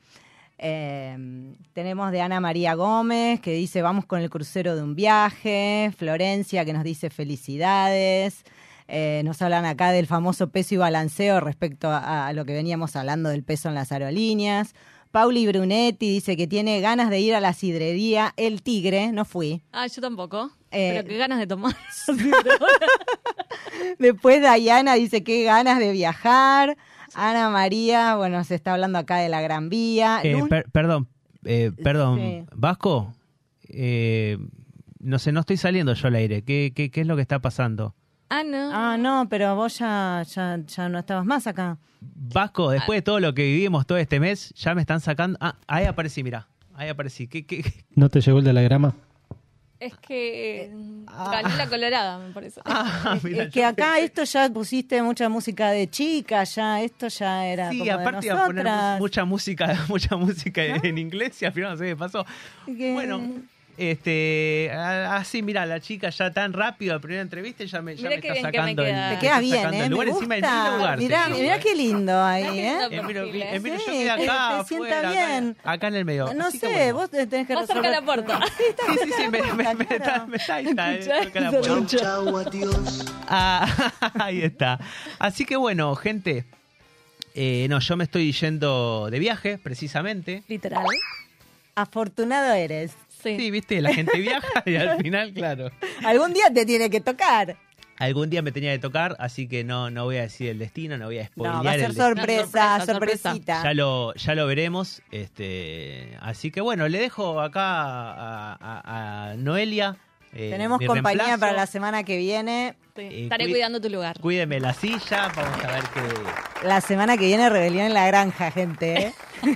Eh, tenemos de Ana María Gómez que dice vamos con el crucero de un viaje. Florencia que nos dice felicidades. Eh, nos hablan acá del famoso peso y balanceo respecto a, a lo que veníamos hablando del peso en las aerolíneas. Pauli Brunetti dice que tiene ganas de ir a la sidrería El Tigre. No fui. Ah, yo tampoco. Eh, pero qué ganas de tomar. [LAUGHS] [LAUGHS] Después Dayana dice que ganas de viajar. Ana María, bueno, se está hablando acá de la Gran Vía. Eh, Lun- per- perdón, eh, perdón, Sí. Vasco, eh, no sé, no estoy saliendo yo al aire. ¿Qué, qué, qué es lo que está pasando? ah, no. Ah, no, pero vos ya, ya, ya no estabas más acá. Vasco, después de todo lo que vivimos todo este mes, ya me están sacando. Ah, ahí aparecí, mira. Ahí aparecí. ¿Qué, qué, qué? ¿No te llegó el telegrama? Es que gané la colorada, me parece. Ah, [LAUGHS] mira, es que acá esto ya pusiste mucha música de chica, ya esto ya era Sí, como aparte de iba a poner mucha música, [LAUGHS] mucha música en inglés y al final no sé qué pasó. Que- Bueno, este, ah, así, mira, la chica ya tan rápido, la primera entrevista y ya me, ya me está bien que me sacando queda. el, Te queda está bien, sacando ¿eh? el Me lugar gusta. encima en lindo lugar. mirá, digo, mirá ¿eh? qué lindo ahí, ¿eh? Eh, eh, yo quedé acá, te- afuera, sienta acá, bien. acá en el medio. No Así sé, que bueno. vos tenés que de la resolver- puerta. [LAUGHS] Sí, está Sí, sí, me, me, me, está, me está, ahí está, eh, la. Chau, adiós. [LAUGHS] Ah, [LAUGHS] ahí está. Así que bueno, gente. eh, no, yo me estoy yendo de viaje, precisamente. Literal. Afortunado eres. Sí. Sí, viste, la gente viaja y al [LAUGHS] final, claro. Algún día te tiene que tocar. Algún día me tenía que tocar, así que no, no voy a decir el destino, no voy a spoilear No, va a ser el sorpresa, sorpresita. Ya lo, ya lo veremos. Este, así que bueno, le dejo acá a, a- a Noelia eh, Tenemos compañía reemplazo. para la semana que viene. Sí, Eh, Estaré cuí- cuidando tu lugar. Cuídeme la silla, vamos a ver qué... La semana que viene, rebelión en la granja, gente. ¿eh? [LAUGHS]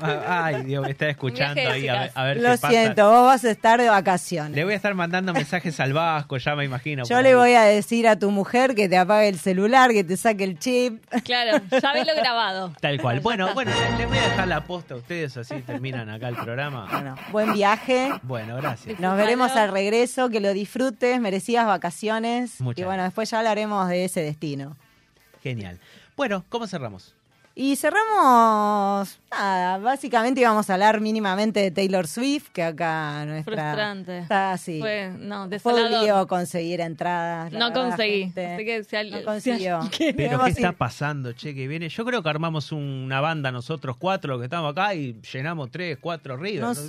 Ah, Ay, Dios, me está escuchando ahí, a a ver Lo qué pasa. siento, vos vas a estar de vacaciones. Le voy a estar mandando mensajes al Vasco, ya me imagino. Yo le ahí. voy a decir a tu mujer que te apague el celular, que te saque el chip. Claro, ya lo grabado. Tal cual. Bueno, bueno, le voy a dejar la posta a ustedes, así terminan acá el programa. Bueno, buen viaje. Bueno, gracias. Nos veremos al regreso, que lo disfrutes, merecidas vacaciones. Muchas y bueno, después ya hablaremos de ese destino. Genial. Bueno, ¿cómo cerramos? Y cerramos, nada, básicamente íbamos a hablar mínimamente de Taylor Swift, que acá nuestra... Frustrante. Está así. Fue, no, desolador. conseguir entradas. No verdad, conseguí. Así que si al- No si consiguió. [LAUGHS] Pero ¿qué está pasando, che? Que viene. Yo creo que armamos una banda nosotros cuatro que estamos acá y llenamos tres, cuatro River. No sé,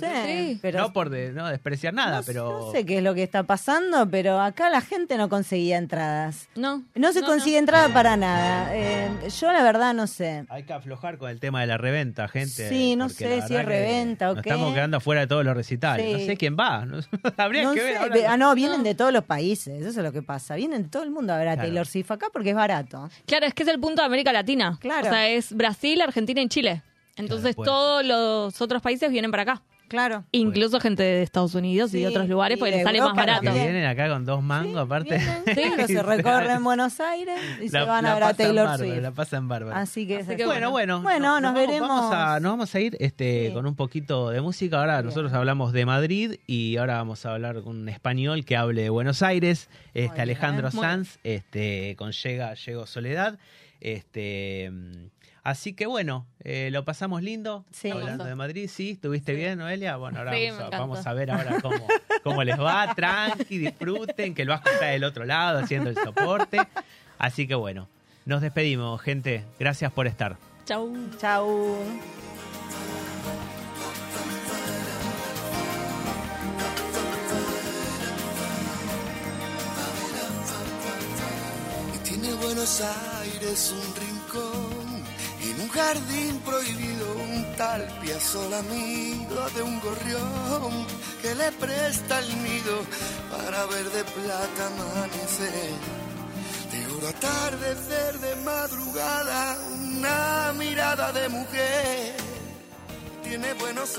Sí. pero... no por de- no despreciar nada, no, sé- pero. no sé qué es lo que está pasando, pero acá la gente no conseguía entradas. No. No se consigue entrada para nada. Eh, yo la verdad no sé. Hay que aflojar con el tema de la reventa, gente. Sí, no sé si es reventa o qué. Estamos quedando afuera de todos los recitales. Sí. No sé quién va. [LAUGHS] Habría No que sé, ver. ah, no, vienen de todos los países, eso es lo que pasa. Vienen todo el mundo a ver a Claro. Taylor Swift acá porque es barato. Claro, es que es el punto de América Latina. Claro. O sea, es Brasil, Argentina y Chile. Entonces todos los otros países vienen para acá. Claro. Incluso gente de Estados Unidos y Sí, de otros lugares porque les sale más Europa Que barato. también. vienen acá con dos mangos, aparte. Claro, se recorren [LAUGHS] Buenos Aires y se van a ver a Taylor bárbaro, Swift. La pasan bárbaro. Así que, Así que Bueno, bueno. Bueno, nos veremos. Vamos a, nos vamos a ir este, Sí. con un poquito de música. Ahora nosotros hablamos de Madrid y ahora vamos a hablar con un español que hable de Buenos Aires. Este. Alejandro Sanz, este, con Llega, Llego Soledad. Este, así que bueno, eh, lo pasamos lindo. Sí. Hablando de Madrid, sí. ¿Estuviste bien, Noelia? Bueno, ahora Sí, vamos, a, vamos a ver ahora cómo, cómo les va. [LAUGHS] Tranqui, disfruten, que el Vasco está del otro lado haciendo el soporte. Así que bueno, nos despedimos, gente. Gracias por estar. Chau. Chau. y tiene Buenos Aires un un jardín prohibido un tal piazola amigo de un gorrión que le presta el nido para ver de plata amanecer. De oro atardecer de madrugada una mirada de mujer tiene buenos